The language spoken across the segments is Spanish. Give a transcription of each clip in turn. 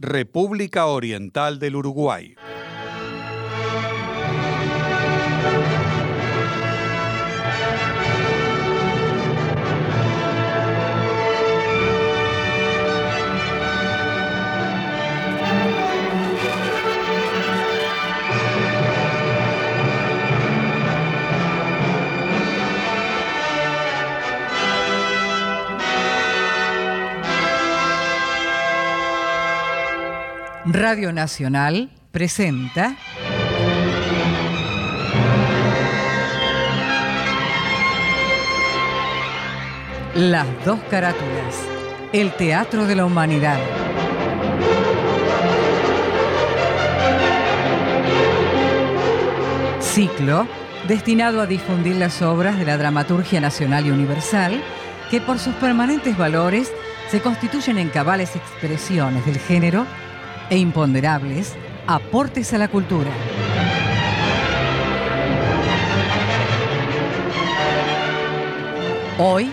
República Oriental del Uruguay. Radio Nacional presenta Las dos carátulas, el Teatro de la Humanidad. Ciclo destinado a difundir las obras de la dramaturgia nacional y universal que por sus permanentes valores se constituyen en cabales expresiones del género e imponderables aportes a la cultura. Hoy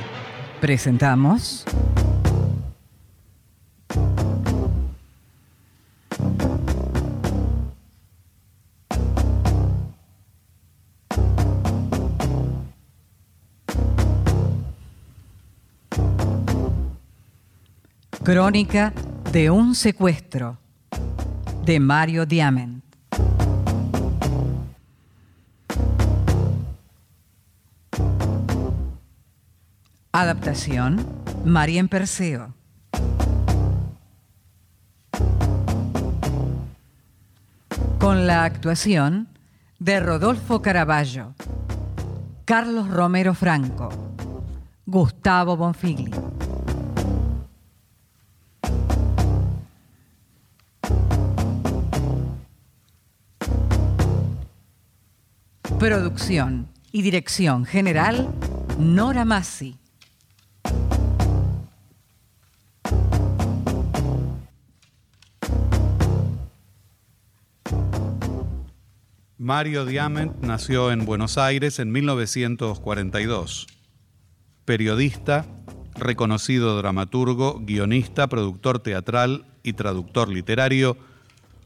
presentamos... Crónica de un secuestro de Mario Diamant. Adaptación, Marien Perseo. Con la actuación de Rodolfo Caraballo, Carlos Romero Franco, Gustavo Bonfigli. Producción y dirección general, Nora Massi. Mario Diamant nació en Buenos Aires en 1942. Periodista, reconocido dramaturgo, guionista, productor teatral y traductor literario,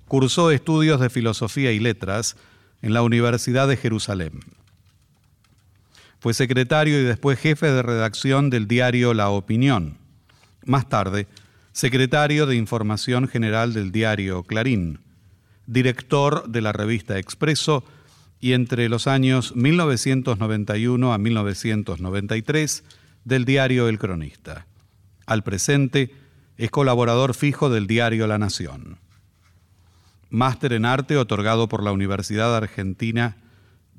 cursó estudios de filosofía y letras en la Universidad de Jerusalén. Fue secretario y después jefe de redacción del diario La Opinión. Más tarde, secretario de Información General del diario Clarín, director de la revista Expreso y entre los años 1991 a 1993 del diario El Cronista. Al presente es colaborador fijo del diario La Nación máster en arte otorgado por la Universidad Argentina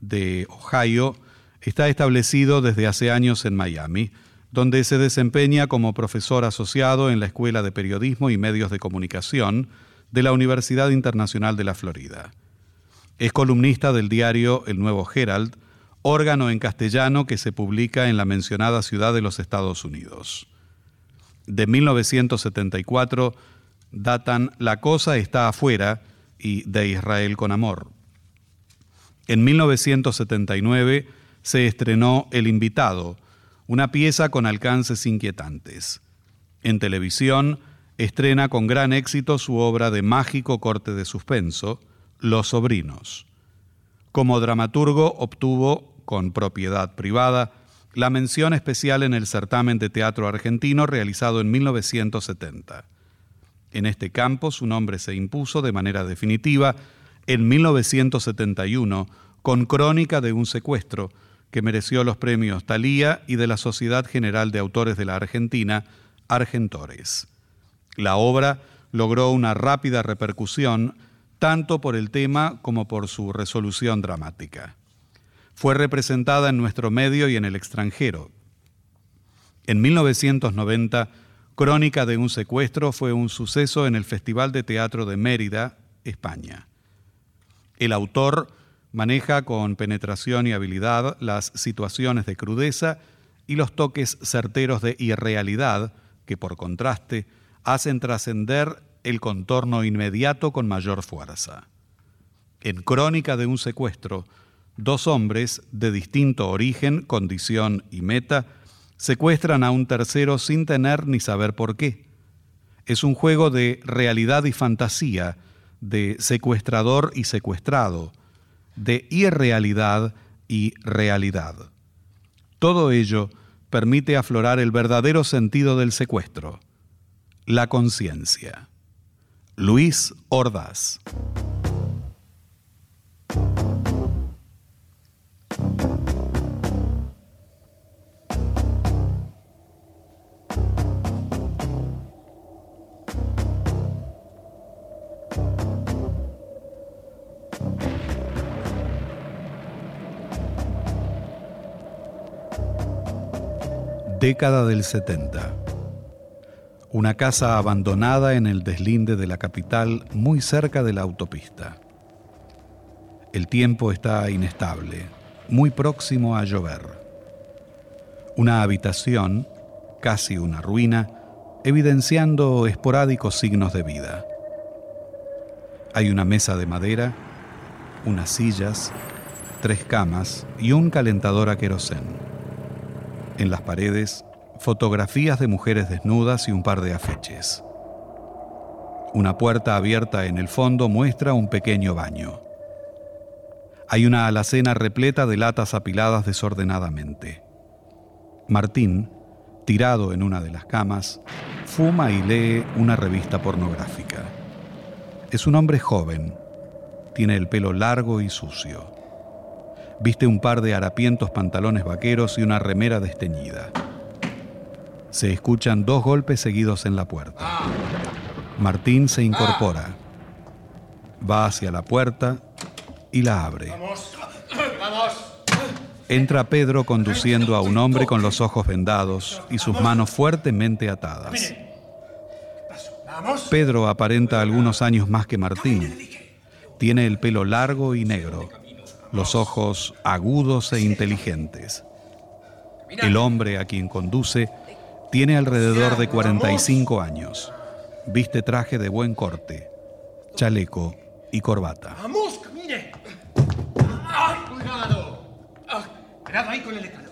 de Ohio, está establecido desde hace años en Miami, donde se desempeña como profesor asociado en la Escuela de Periodismo y Medios de Comunicación de la Universidad Internacional de la Florida. Es columnista del diario El Nuevo Herald, órgano en castellano que se publica en la mencionada ciudad de los Estados Unidos. De 1974 datan La cosa está afuera, de Israel con Amor. En 1979 se estrenó El Invitado, una pieza con alcances inquietantes. En televisión estrena con gran éxito su obra de mágico corte de suspenso, Los Sobrinos. Como dramaturgo obtuvo, con propiedad privada, la mención especial en el certamen de teatro argentino realizado en 1970. En este campo su nombre se impuso de manera definitiva en 1971 con Crónica de un secuestro, que mereció los premios Talía y de la Sociedad General de Autores de la Argentina, Argentores. La obra logró una rápida repercusión tanto por el tema como por su resolución dramática. Fue representada en nuestro medio y en el extranjero. En 1990, Crónica de un secuestro fue un suceso en el Festival de Teatro de Mérida, España. El autor maneja con penetración y habilidad las situaciones de crudeza y los toques certeros de irrealidad que, por contraste, hacen trascender el contorno inmediato con mayor fuerza. En Crónica de un secuestro, dos hombres de distinto origen, condición y meta secuestran a un tercero sin tener ni saber por qué. Es un juego de realidad y fantasía, de secuestrador y secuestrado, de irrealidad y realidad. Todo ello permite aflorar el verdadero sentido del secuestro, la conciencia. Luis Ordaz. Década del 70. Una casa abandonada en el deslinde de la capital, muy cerca de la autopista. El tiempo está inestable, muy próximo a llover. Una habitación, casi una ruina, evidenciando esporádicos signos de vida. Hay una mesa de madera, unas sillas, tres camas y un calentador a querosén. En las paredes, fotografías de mujeres desnudas y un par de afeches. Una puerta abierta en el fondo muestra un pequeño baño. Hay una alacena repleta de latas apiladas desordenadamente. Martín, tirado en una de las camas, fuma y lee una revista pornográfica. Es un hombre joven. Tiene el pelo largo y sucio. Viste un par de harapientos pantalones vaqueros y una remera desteñida. Se escuchan dos golpes seguidos en la puerta. Martín se incorpora. Va hacia la puerta y la abre. Entra Pedro conduciendo a un hombre con los ojos vendados y sus manos fuertemente atadas. Pedro aparenta algunos años más que Martín. Tiene el pelo largo y negro los ojos agudos e inteligentes. El hombre a quien conduce tiene alrededor de 45 años. Viste traje de buen corte, chaleco y corbata. Vamos, camine. ¡Ay, cuidado! Ah, cuidado ahí con el escalón.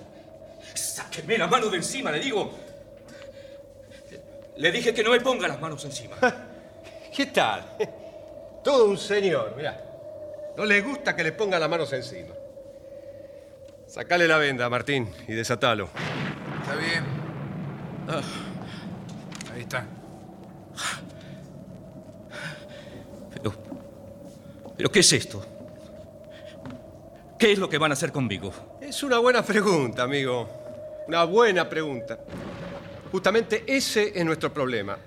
Sáqueme la mano de encima, le digo. Le dije que no me ponga las manos encima. ¿Qué tal? Todo un señor, mira. No le gusta que le ponga las manos encima. Sacale la venda, Martín, y desatalo. Está bien. Ah, ahí está. Pero. ¿Pero qué es esto? ¿Qué es lo que van a hacer conmigo? Es una buena pregunta, amigo. Una buena pregunta. Justamente ese es nuestro problema.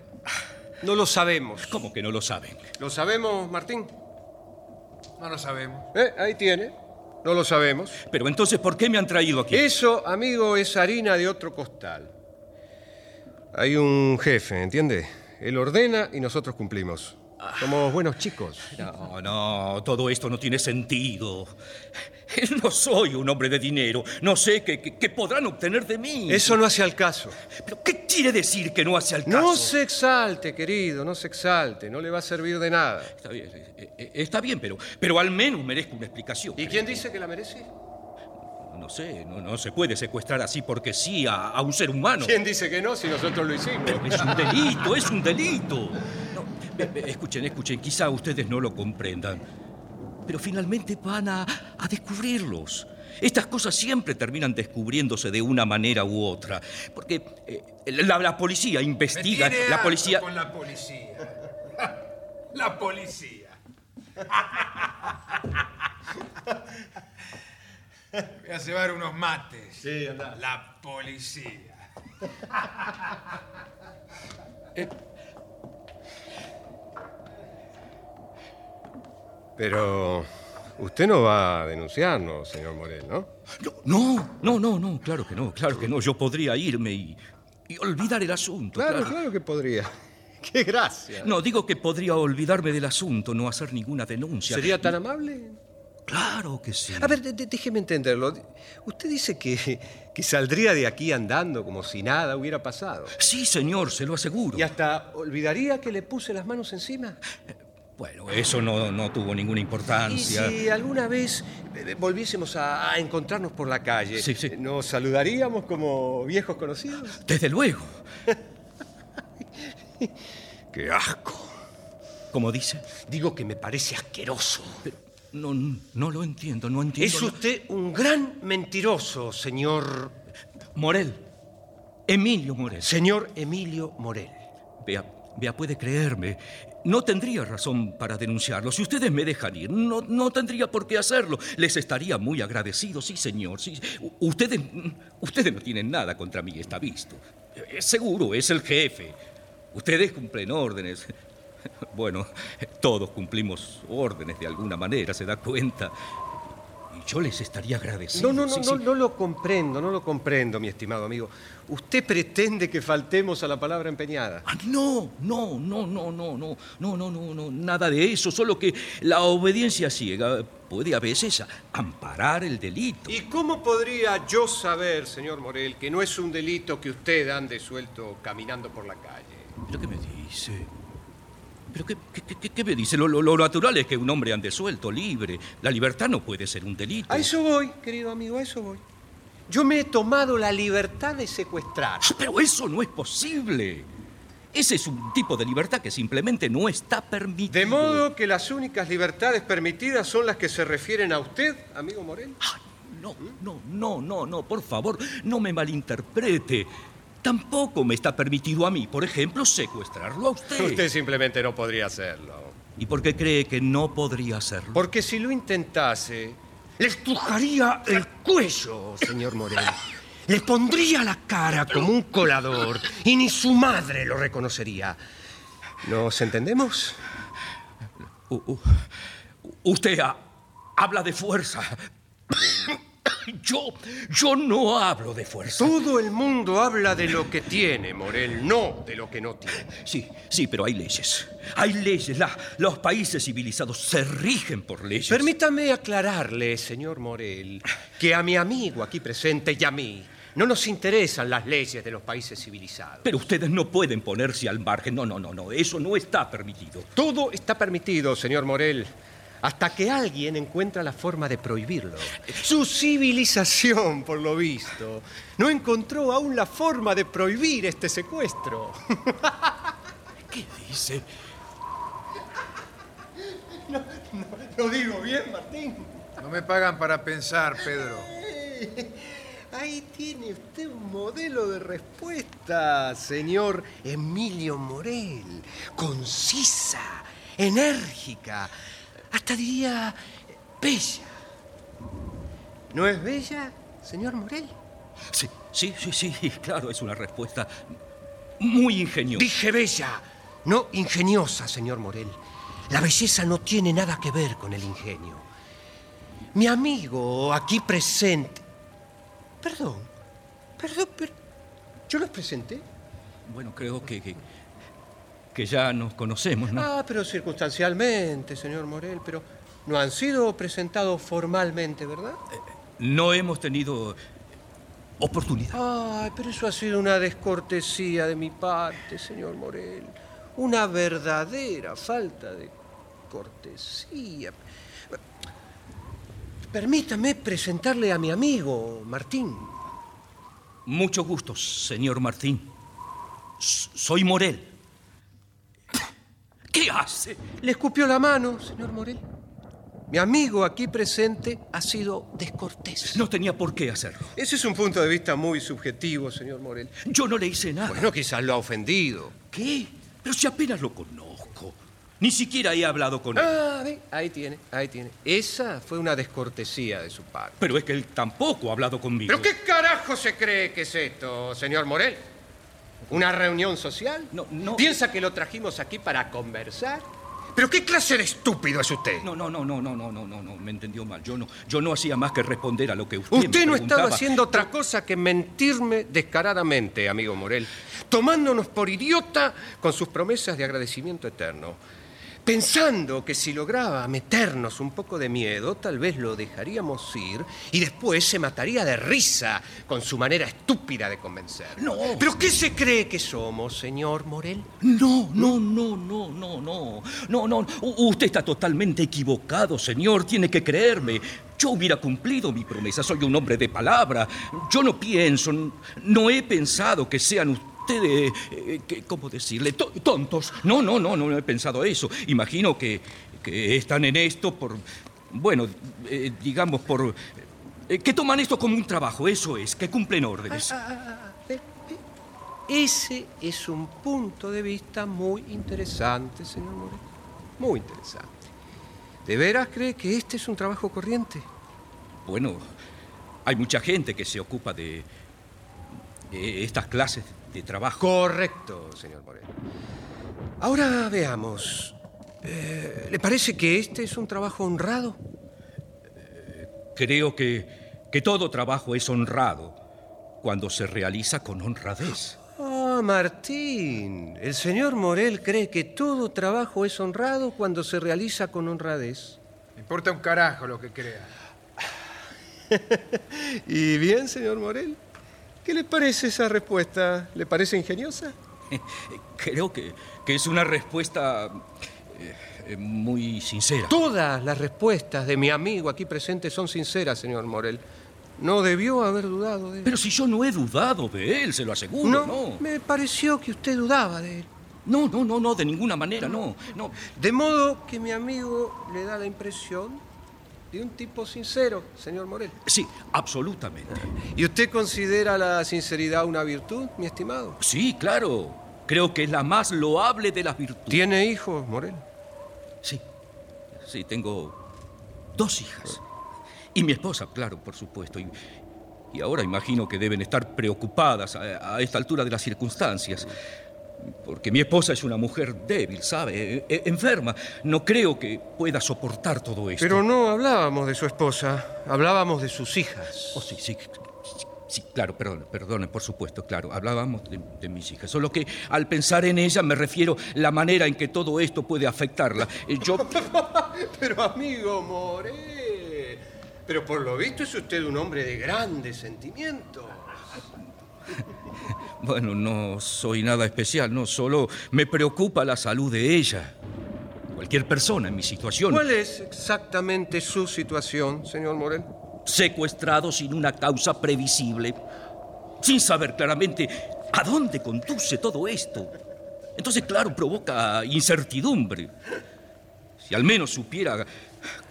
No lo sabemos. ¿Cómo que no lo saben? ¿Lo sabemos, Martín? No lo sabemos. Eh, ahí tiene. No lo sabemos. Pero entonces, ¿por qué me han traído aquí? Eso, amigo, es harina de otro costal. Hay un jefe, ¿entiende? Él ordena y nosotros cumplimos. Somos buenos chicos. No, no, todo esto no tiene sentido. No soy un hombre de dinero. No sé qué, qué- qué podrán obtener de mí. Eso no hace al caso. ¿Pero qué quiere decir que no hace al caso? No se exalte, querido, no se exalte. No le va a servir de nada. Está bien, eh, eh, está bien, pero, pero al menos merezco una explicación. ¿Y quién dice que la merece? No sé, no, no se puede secuestrar así porque sí a, a un ser humano. ¿Quién dice que no si nosotros lo hicimos? Pero es un delito, es un delito. Escuchen, escuchen, quizá ustedes no lo comprendan, pero finalmente van a, a descubrirlos. Estas cosas siempre terminan descubriéndose de una manera u otra, porque eh, la, la policía Me investiga, tiene la policía... con la policía. La policía. Voy a llevar unos mates. Sí, anda. La policía. Pero usted no va a denunciarnos, señor Morel, ¿no? No, no, no, no, claro que no, claro que no. Yo podría irme y, y olvidar el asunto. Claro, claro que podría. ¡Qué gracia! No, digo que podría olvidarme del asunto, no hacer ninguna denuncia. ¿Sería tan amable? Claro que sí. A ver, de- de- déjeme entenderlo. Usted dice que, que saldría de aquí andando como si nada hubiera pasado. Sí, señor, se lo aseguro. ¿Y hasta olvidaría que le puse las manos encima? Bueno, eso no, no tuvo ninguna ¿Y importancia. si alguna vez eh, volviésemos a, a encontrarnos por la calle? Sí, sí. ¿Nos saludaríamos como viejos conocidos? Desde luego. ¡Qué asco! Como dice. Digo que me parece asqueroso. No, no lo entiendo, no entiendo. Es usted un gran mentiroso, señor. Morel. Emilio Morel. Señor Emilio Morel. Vea, vea, puede creerme. No tendría razón para denunciarlo. Si ustedes me dejan ir, no, no tendría por qué hacerlo. Les estaría muy agradecido, sí, señor. Sí. Ustedes, ustedes no tienen nada contra mí, está visto. Es seguro, es el jefe. Ustedes cumplen órdenes. Bueno, todos cumplimos órdenes de alguna manera, se da cuenta. Yo les estaría agradecido. No, no, no, sí, no, sí. no lo comprendo, no lo comprendo, mi estimado amigo. Usted pretende que faltemos a la palabra empeñada. Ah, no, no, no, no, no, no, no, no, no, no, nada de eso, solo que la obediencia ciega puede a veces amparar el delito. ¿Y cómo podría yo saber, señor Morel, que no es un delito que usted ande suelto caminando por la calle? ¿Pero qué me dice? ¿Pero qué, qué- qué- qué me dice? Lo, lo- lo natural es que un hombre ande suelto, libre. La libertad no puede ser un delito. A eso voy, querido amigo, a eso voy. Yo me he tomado la libertad de secuestrar. Ah, Pero eso no es posible. Ese es un tipo de libertad que simplemente no está permitido. De modo que las únicas libertades permitidas son las que se refieren a usted, amigo Morel. Ay, no, no, no, no, no, por favor, no me malinterprete. Tampoco me está permitido a mí, por ejemplo, secuestrarlo a usted. Usted simplemente no podría hacerlo. ¿Y por qué cree que no podría hacerlo? Porque si lo intentase, le estrujaría el cuello, señor Morel. Le pondría la cara como un colador y ni su madre lo reconocería. ¿Nos entendemos? U- usted ha- habla de fuerza. Yo, yo no hablo de fuerza. Todo el mundo habla de lo que tiene, Morel, no de lo que no tiene. Sí, sí, pero hay leyes. Hay leyes. La- los países civilizados se rigen por leyes. Permítame aclararle, señor Morel, que a mi amigo aquí presente y a mí no nos interesan las leyes de los países civilizados. Pero ustedes no pueden ponerse al margen. No, no, no, no. Eso no está permitido. Todo está permitido, señor Morel, hasta que alguien encuentra la forma de prohibirlo. Su civilización, por lo visto, no encontró aún la forma de prohibir este secuestro. ¿Qué dice? Lo digo bien, Martín. No me pagan para pensar, Pedro. Ahí tiene usted un modelo de respuesta, señor Emilio Morel. Concisa, enérgica, hasta diría bella. ¿No es bella, señor Morel? Sí, sí, sí, sí, claro, es una respuesta muy ingeniosa. Dije bella, no ingeniosa, señor Morel. La belleza no tiene nada que ver con el ingenio. Mi amigo aquí presente. Perdón, perdón, pero. ¿Yo los presenté? Bueno, creo que, que, que ya nos conocemos, ¿no? Ah, pero circunstancialmente, señor Morel, pero no han sido presentados formalmente, ¿verdad? No hemos tenido oportunidad. Ay, pero eso ha sido una descortesía de mi parte, señor Morel. Una verdadera falta de cortesía. Permítame presentarle a mi amigo, Martín. Mucho gusto, señor Martín. S- Soy Morel. ¿Qué hace? Le escupió la mano, señor Morel. Mi amigo aquí presente ha sido descortés. No tenía por qué hacerlo. Ese es un punto de vista muy subjetivo, señor Morel. Yo no le hice nada. Bueno, quizás lo ha ofendido. ¿Qué? Pero si apenas lo conozco. Ni siquiera he hablado con él. Ah, ve, ahí tiene, ahí tiene. Esa fue una descortesía de su parte. Pero es que él tampoco ha hablado conmigo. ¿Pero qué carajo se cree que es esto, señor Morel? ¿Una reunión social? No, no. ¿Piensa que lo trajimos aquí para conversar? ¿Pero qué clase de estúpido es usted? No, no, no, no, no, no, no, no, no, me entendió mal. Yo no, yo no hacía más que responder a lo que usted, Usted me no preguntaba. estaba haciendo otra cosa que mentirme descaradamente, amigo Morel, tomándonos por idiota con sus promesas de agradecimiento eterno. Pensando que si lograba meternos un poco de miedo, tal vez lo dejaríamos ir y después se mataría de risa con su manera estúpida de convencer. No. ¿Pero qué se cree que somos, señor Morel? No, no, no, no, no, no. No, no. Usted está totalmente equivocado, señor. Tiene que creerme. Yo hubiera cumplido mi promesa. Soy un hombre de palabra. Yo no pienso, no he pensado que sean ustedes, eh, que- ¿cómo decirle? To- tontos. No, no, no, no he pensado eso. Imagino que, que están en esto por, bueno, eh, digamos por... eh, que toman esto como un trabajo, eso es, que cumplen órdenes. Ah, ve, ve. Ese es un punto de vista muy interesante, señor Morel. Muy interesante. ¿De veras cree que este es un trabajo corriente? Bueno, hay mucha gente que se ocupa de, de estas clases de trabajo. Correcto, señor Morel. Ahora veamos. Eh, ¿Le parece que este es un trabajo honrado? Creo que, que todo trabajo es honrado cuando se realiza con honradez. Ah, Martín. El señor Morel cree que todo trabajo es honrado cuando se realiza con honradez. Me importa un carajo lo que crea. ¿Y bien, señor Morel? ¿Qué le parece esa respuesta? ¿Le parece ingeniosa? Creo que, que es una respuesta eh, eh, muy sincera. Todas las respuestas de mi amigo aquí presente son sinceras, señor Morel. No debió haber dudado de él. Pero si yo no he dudado de él, se lo aseguro, no, no. me pareció que usted dudaba de él. No, no, no, no, de ninguna manera, no. no. De modo que mi amigo le da la impresión de un tipo sincero, señor Morel. Sí, absolutamente. ¿Y usted considera la sinceridad una virtud, mi estimado? Sí, claro. Creo que es la más loable de las virtudes. ¿Tiene hijos, Morel? Sí, sí, tengo dos hijas. Y mi esposa, claro, por supuesto. Y, y ahora imagino que deben estar preocupadas a, a esta altura de las circunstancias. Porque mi esposa es una mujer débil, ¿sabe? E- e- enferma. No creo que pueda soportar todo esto. Pero no hablábamos de su esposa, hablábamos de sus hijas. Oh, sí, sí. Sí, claro, perdón, perdone, por supuesto, claro. Hablábamos de, de mis hijas. Solo que al pensar en ella me refiero la manera en que todo esto puede afectarla. Eh, Yo. Pero amigo Morel, pero por lo visto es usted un hombre de grandes sentimientos. Bueno, no soy nada especial, no, solo me preocupa la salud de ella. Cualquier persona en mi situación, ¿Cuál es exactamente su situación, señor Morel? secuestrado sin una causa previsible, sin saber claramente a dónde conduce todo esto. Entonces, claro, provoca incertidumbre. Si al menos supiera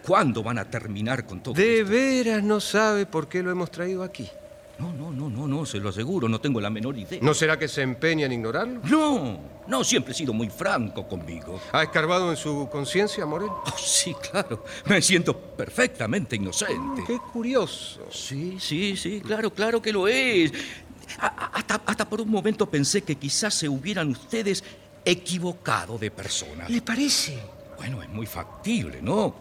cuándo van a terminar con todo De esto. veras no sabe por qué lo hemos traído aquí. No, no, no, no, no, se lo aseguro, no tengo la menor idea. ¿No será que se empeña en ignorarlo? No, no, siempre he sido muy franco conmigo. ¿Ha escarbado en su conciencia, Morel? Oh, sí, claro. Me siento perfectamente inocente. Qué curioso. Sí, sí, sí, claro, claro que lo es. A- Hasta, hasta por un momento pensé que quizás se hubieran ustedes equivocado de persona. ¿Le parece? Bueno, es muy factible, ¿no?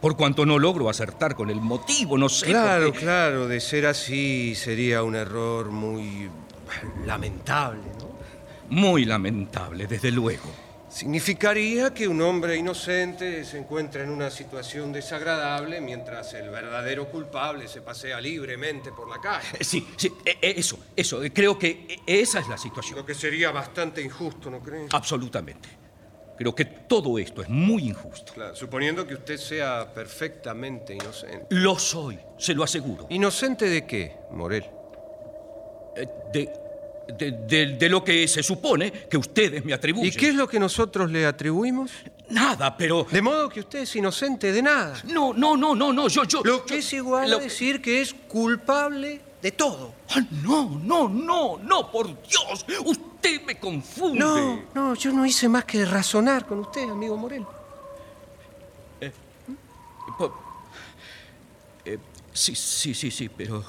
Por cuanto no logro acertar con el motivo, no sé. Claro, porque- claro, de ser así sería un error muy lamentable, ¿no? Muy lamentable, desde luego. Significaría que un hombre inocente se encuentra en una situación desagradable mientras el verdadero culpable se pasea libremente por la calle. Eh, Sí, sí, eh, eh, eso, eso. Creo que esa es la situación. Lo que sería bastante injusto, ¿no cree? Absolutamente. Creo que todo esto es muy injusto. Claro, suponiendo que usted sea perfectamente inocente. Lo soy, se lo aseguro. ¿Inocente de qué, Morel? Eh, De, de, de- de lo que se supone que ustedes me atribuyen. ¿Y qué es lo que nosotros le atribuimos? Nada, pero... De modo que usted es inocente de nada. No, no, no, no, no, yo, yo... Lo yo- que es igual lo- a decir que es culpable de todo. Ah, no, no, no, no, por Dios. Usted me confunde. No, no, yo no hice más que razonar con usted, amigo Morel. Po- eh, sí, sí, sí, sí, pero...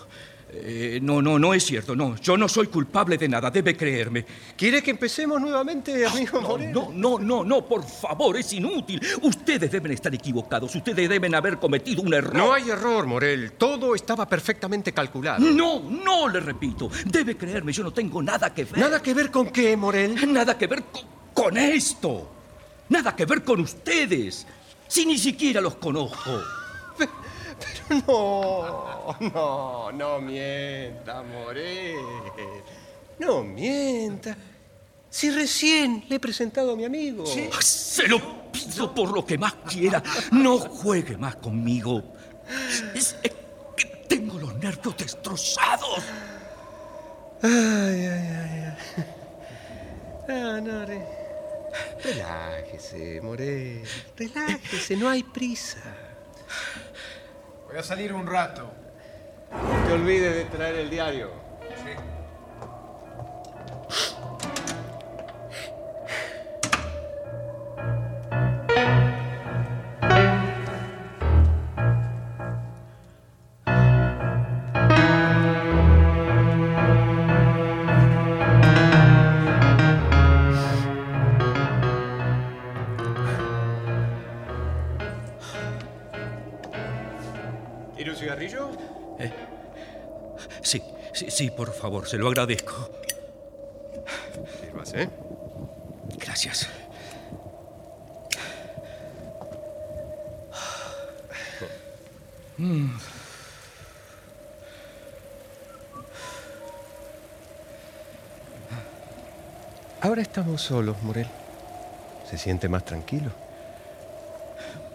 eh, no, no, no es cierto, no. Yo no soy culpable de nada, debe creerme. ¿Quiere que empecemos nuevamente, amigo No, Morel? no, no, no, no, por favor, es inútil. Ustedes deben estar equivocados, ustedes deben haber cometido un error. No hay error, Morel. Todo estaba perfectamente calculado. No, no, le repito. Debe creerme, yo no tengo nada que ver. ¿Nada que ver con qué, Morel? Nada que ver con, con esto. Nada que ver con ustedes. Si ni siquiera los conozco. No, no, no mienta, Morel. No mienta. Si recién le he presentado a mi amigo. Se lo pido por lo que más quiera. No juegue más conmigo. Es que tengo los nervios destrozados. Ay, ay, ay. ay. Ah, no, re- Relájese, Morel. Relájese, no hay prisa. Voy a salir un rato. No te olvides de traer el diario. ¿Quiere Sí, por favor, se lo agradezco. Sírvase. Gracias. Ahora estamos solos, Morel. ¿Se siente más tranquilo?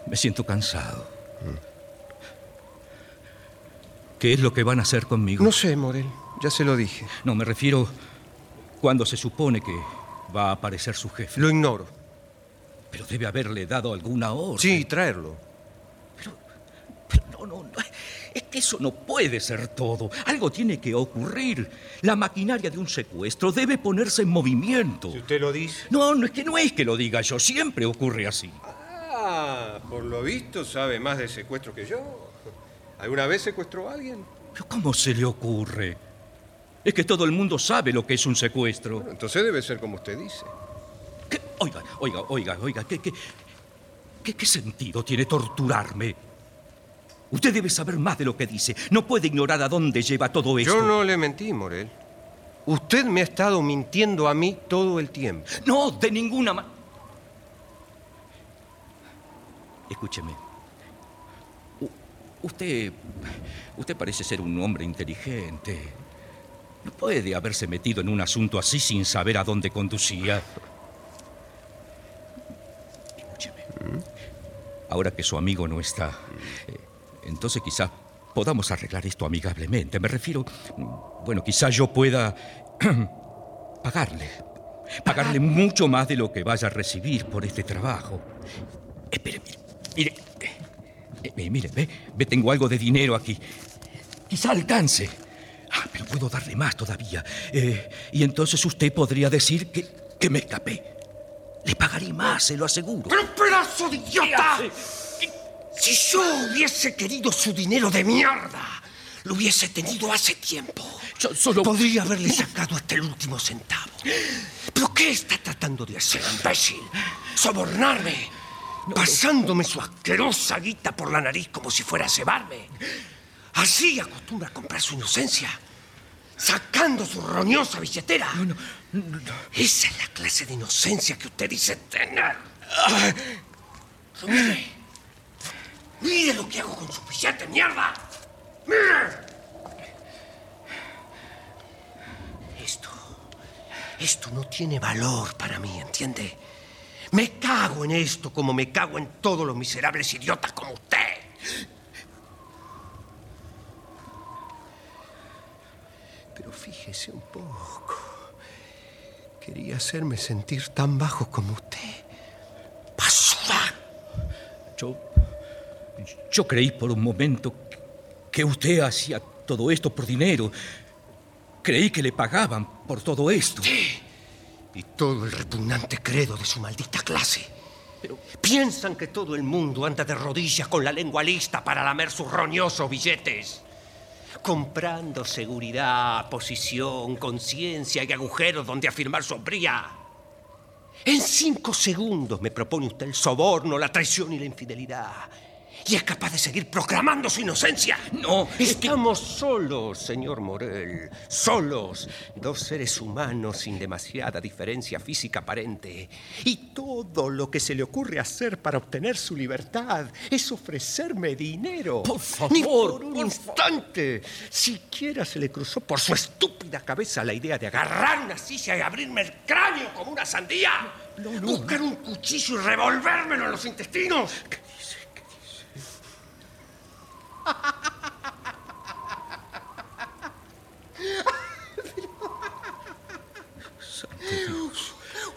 Me siento cansado. ¿Qué es lo que van a hacer conmigo? No sé, Morel. Ya se lo dije. No, me refiero cuando se supone que va a aparecer su jefe. Lo ignoro. Pero debe haberle dado alguna orden. Sí, traerlo. Pero no, no, no. Es que eso no puede ser todo. Algo tiene que ocurrir. La maquinaria de un secuestro debe ponerse en movimiento. usted lo dice. No, no es que no es que lo diga yo. Siempre ocurre así. Ah, por lo visto sabe más de secuestro que yo. ¿Alguna vez secuestró a alguien? Pero ¿cómo se le ocurre? Es que todo el mundo sabe lo que es un secuestro. Bueno, entonces debe ser como usted dice. ¿Qué? Oiga, oiga, oiga, oiga, ¿qué, qué, qué, qué sentido tiene torturarme? Usted debe saber más de lo que dice. No puede ignorar a dónde lleva todo esto. Yo no le mentí, Morel. Usted me ha estado mintiendo a mí todo el tiempo. No, de ninguna manera. Escúcheme. U- usted. Usted parece ser un hombre inteligente. No puede haberse metido en un asunto así sin saber a dónde conducía. Escúcheme. Ahora que su amigo no está, eh, entonces quizá podamos arreglar esto amigablemente. Me refiero. Bueno, quizá yo pueda pagarle. Pagarle mucho más de lo que vaya a recibir por este trabajo. Espere, mire. Mire, eh, eh, mire, ve, ve, tengo algo de dinero aquí. Quizá alcance. Ah, pero puedo darle más todavía. Eh, y entonces usted podría decir que, que me escapé. Le pagaré más, se lo aseguro. ¡Pero pedazo de idiota! Si yo hubiese querido su dinero de mierda, lo hubiese tenido hace tiempo. Yo solo... Podría haberle sacado hasta el último centavo. ¿Pero qué está tratando de hacer, imbécil? ¿Sobornarme? Pasándome su asquerosa guita por la nariz como si fuera a cebarme. Así acostumbra a comprar su inocencia. Sacando su roñosa billetera. Esa es la clase de inocencia que usted dice tener. Pero mire. Mire lo que hago con su billete, mierda. Mire. Esto. Esto no tiene valor para mí, ¿entiende? Me cago en esto como me cago en todos los miserables idiotas como usted. Fíjese un poco. Quería hacerme sentir tan bajo como usted. ¡Basura! Yo. Yo creí por un momento que usted hacía todo esto por dinero. Creí que le pagaban por todo esto. Y todo el repugnante credo de su maldita clase. Piensan que todo el mundo anda de rodillas con la lengua lista para lamer sus roñosos billetes. Comprando seguridad, posición, conciencia y agujeros donde afirmar sombría. En cinco segundos me propone usted el soborno, la traición y la infidelidad y es capaz de seguir proclamando su inocencia. No, estamos solos, señor Morel, solos, dos seres humanos sin demasiada diferencia física aparente. Y todo lo que se le ocurre hacer para obtener su libertad es ofrecerme dinero. Por favor, Ni por un instante. Siquiera se le cruzó por su estúpida cabeza la idea de agarrar una silla y abrirme el cráneo como una sandía. Buscar un cuchillo y revolvérmelo en los intestinos.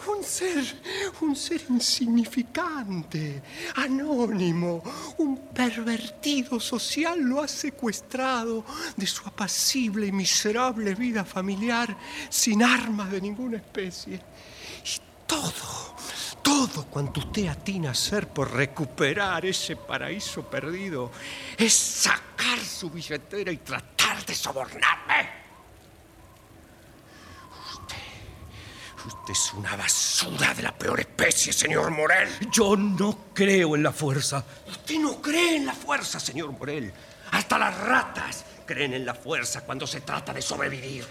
Un ser, un ser insignificante, anónimo, un pervertido social lo ha secuestrado de su apacible y miserable vida familiar sin armas de ninguna especie. Y todo, todo cuanto usted atina a hacer por recuperar ese paraíso perdido es sacar su billetera y tratar de sobornarme. Usted es una basura de la peor especie, señor Morel. Yo no creo en la fuerza. Usted no cree en la fuerza, señor Morel. Hasta las ratas creen en la fuerza cuando se trata de sobrevivir.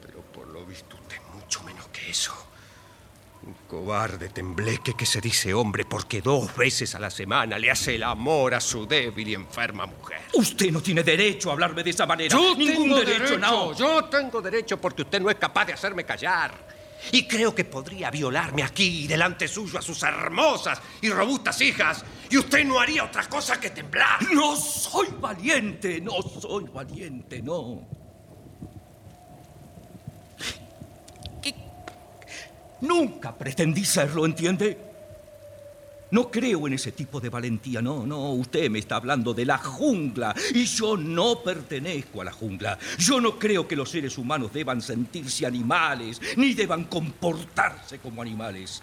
Pero por lo visto usted es mucho menos que eso. Cobarde tembleque que se dice hombre porque dos veces a la semana le hace el amor a su débil y enferma mujer. Usted no tiene derecho a hablarme de esa manera. Yo Ningún tengo derecho, no. Yo tengo derecho porque usted no es capaz de hacerme callar. Y creo que podría violarme aquí, delante suyo, a sus hermosas y robustas hijas. Y usted no haría otra cosa que temblar. No soy valiente, no soy valiente, no. Nunca pretendí serlo, ¿entiende? No creo en ese tipo de valentía, no, no. Usted me está hablando de la jungla y yo no pertenezco a la jungla. Yo no creo que los seres humanos deban sentirse animales ni deban comportarse como animales.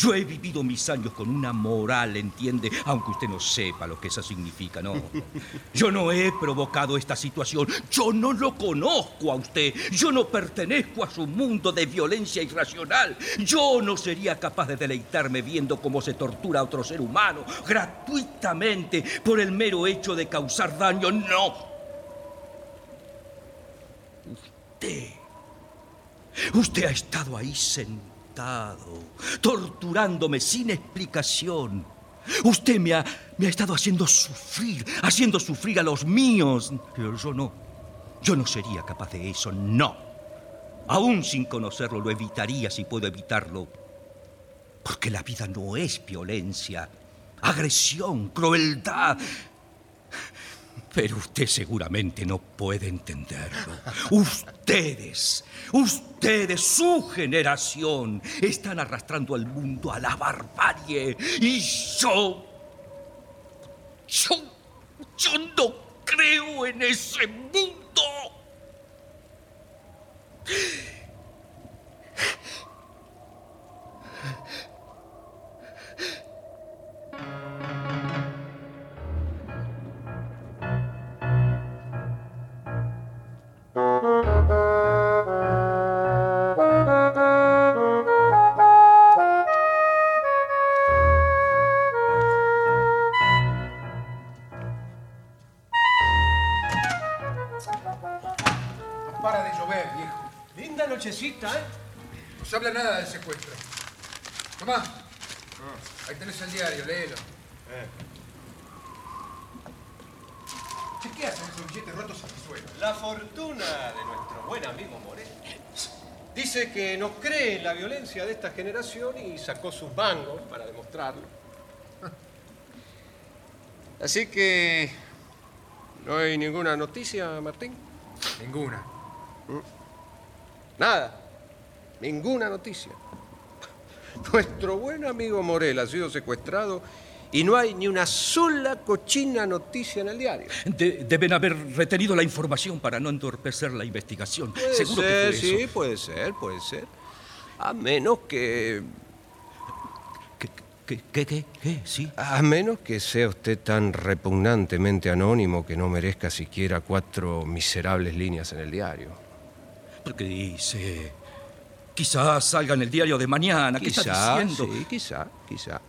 Yo he vivido mis años con una moral, ¿entiende? Aunque usted no sepa lo que eso significa, ¿no? Yo no he provocado esta situación. Yo no lo conozco a usted. Yo no pertenezco a su mundo de violencia irracional. Yo no sería capaz de deleitarme viendo cómo se tortura a otro ser humano gratuitamente por el mero hecho de causar daño. No. Usted. Usted ha estado ahí sentado torturándome sin explicación. Usted me ha, me ha estado haciendo sufrir, haciendo sufrir a los míos. Pero yo no. Yo no sería capaz de eso, no. Aún sin conocerlo, lo evitaría si puedo evitarlo. Porque la vida no es violencia, agresión, crueldad. Pero usted seguramente no puede entenderlo. Ustedes, ustedes, su generación, están arrastrando al mundo a la barbarie. Y yo, yo, yo no creo en ese mundo. De nuestro buen amigo Morel. Dice que no cree en la violencia de esta generación y sacó sus mangos para demostrarlo. Así que... ¿No hay ninguna noticia, Martín? Ninguna. Nada. Ninguna noticia. Nuestro buen amigo Morel ha sido secuestrado y no hay ni una sola cochina noticia en el diario. De- deben haber retenido la información para no entorpecer la investigación. Puede Seguro ser, que fue sí, eso. puede ser, puede ser. A menos que... ¿Qué, qué, qué, qué? qué? ¿Sí? A menos que sea usted tan repugnantemente anónimo que no merezca siquiera cuatro miserables líneas en el diario. ¿Pero qué dice? Quizás salga en el diario de mañana. ¿Qué está diciendo? sí, quizá, quizá.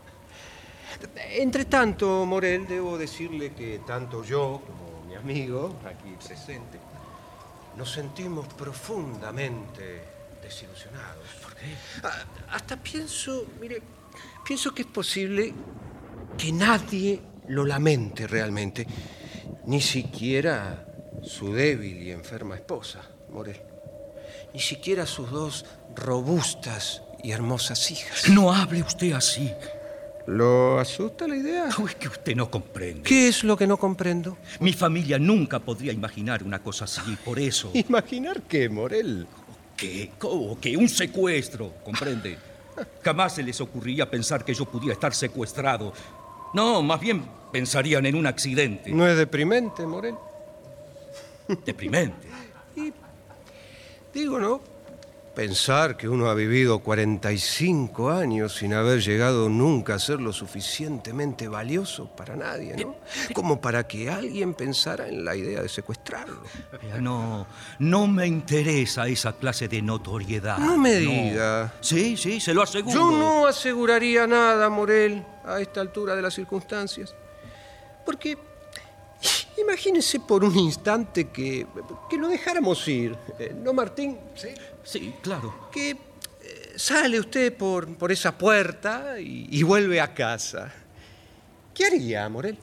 Entre tanto, Morel, debo decirle que tanto yo como mi amigo, aquí presente, nos sentimos profundamente desilusionados. ¿Por qué? hasta pienso, mire, pienso que es posible que nadie lo lamente realmente, ni siquiera su débil y enferma esposa, Morel, ni siquiera sus dos robustas y hermosas hijas. No hable usted así. ¿Lo asusta la idea? No, es que usted no comprende. ¿Qué es lo que no comprendo? Mi familia nunca podría imaginar una cosa así, por eso. ¿Imaginar qué, Morel? ¿Qué? ¿Cómo? ¿Qué? Un secuestro, ¿comprende? Jamás se les ocurría pensar que yo pudiera estar secuestrado. No, más bien pensarían en un accidente. ¿No es deprimente, Morel? Deprimente. Digo, ¿no? Pensar que uno ha vivido 45 años sin haber llegado nunca a ser lo suficientemente valioso para nadie, ¿no? Como para que alguien pensara en la idea de secuestrarlo. No, no me interesa esa clase de notoriedad. No me diga. Sí, sí, se lo aseguro. Yo no aseguraría nada, Morel, a esta altura de las circunstancias. Porque imagínese por un instante que, que lo dejáramos ir. Eh, ¿No, Martín? Sí. Sí, claro. Que eh, sale usted por, por esa puerta y, y vuelve a casa. ¿Qué haría, Morel?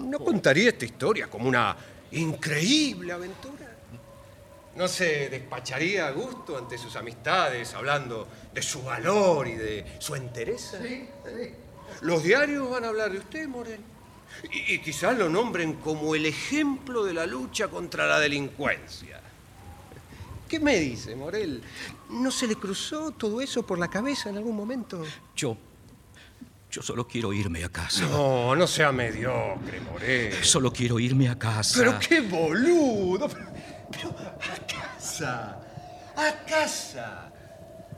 ¿No contaría esta historia como una increíble aventura? ¿No se despacharía a gusto ante sus amistades hablando de su valor y de su entereza? Los diarios van a hablar de usted, Morel. Y, y quizás lo nombren como el ejemplo de la lucha contra la delincuencia. ¿Qué me dice, Morel? ¿No se le cruzó todo eso por la cabeza en algún momento? Yo. Yo solo quiero irme a casa. No, no sea mediocre, Morel. Solo quiero irme a casa. Pero qué boludo. Pero, pero a casa. A casa.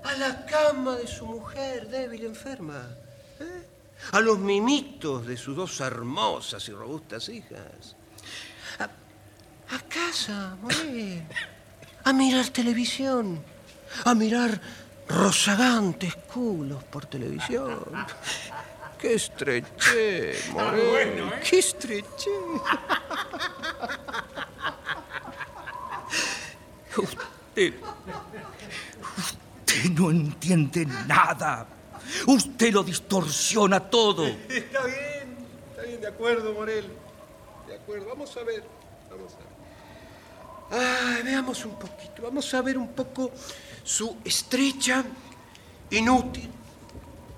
A la cama de su mujer débil enferma. ¿eh? A los mimitos de sus dos hermosas y robustas hijas. A, a casa, Morel. A mirar televisión. A mirar rozagantes culos por televisión. ¡Qué estreché, Morel! ¡Qué estreché! Usted. Usted no entiende nada. Usted lo distorsiona todo. Está bien, está bien, de acuerdo, Morel. De acuerdo, vamos a ver, vamos a ver. Ay, veamos un poquito, vamos a ver un poco su estrecha, inútil,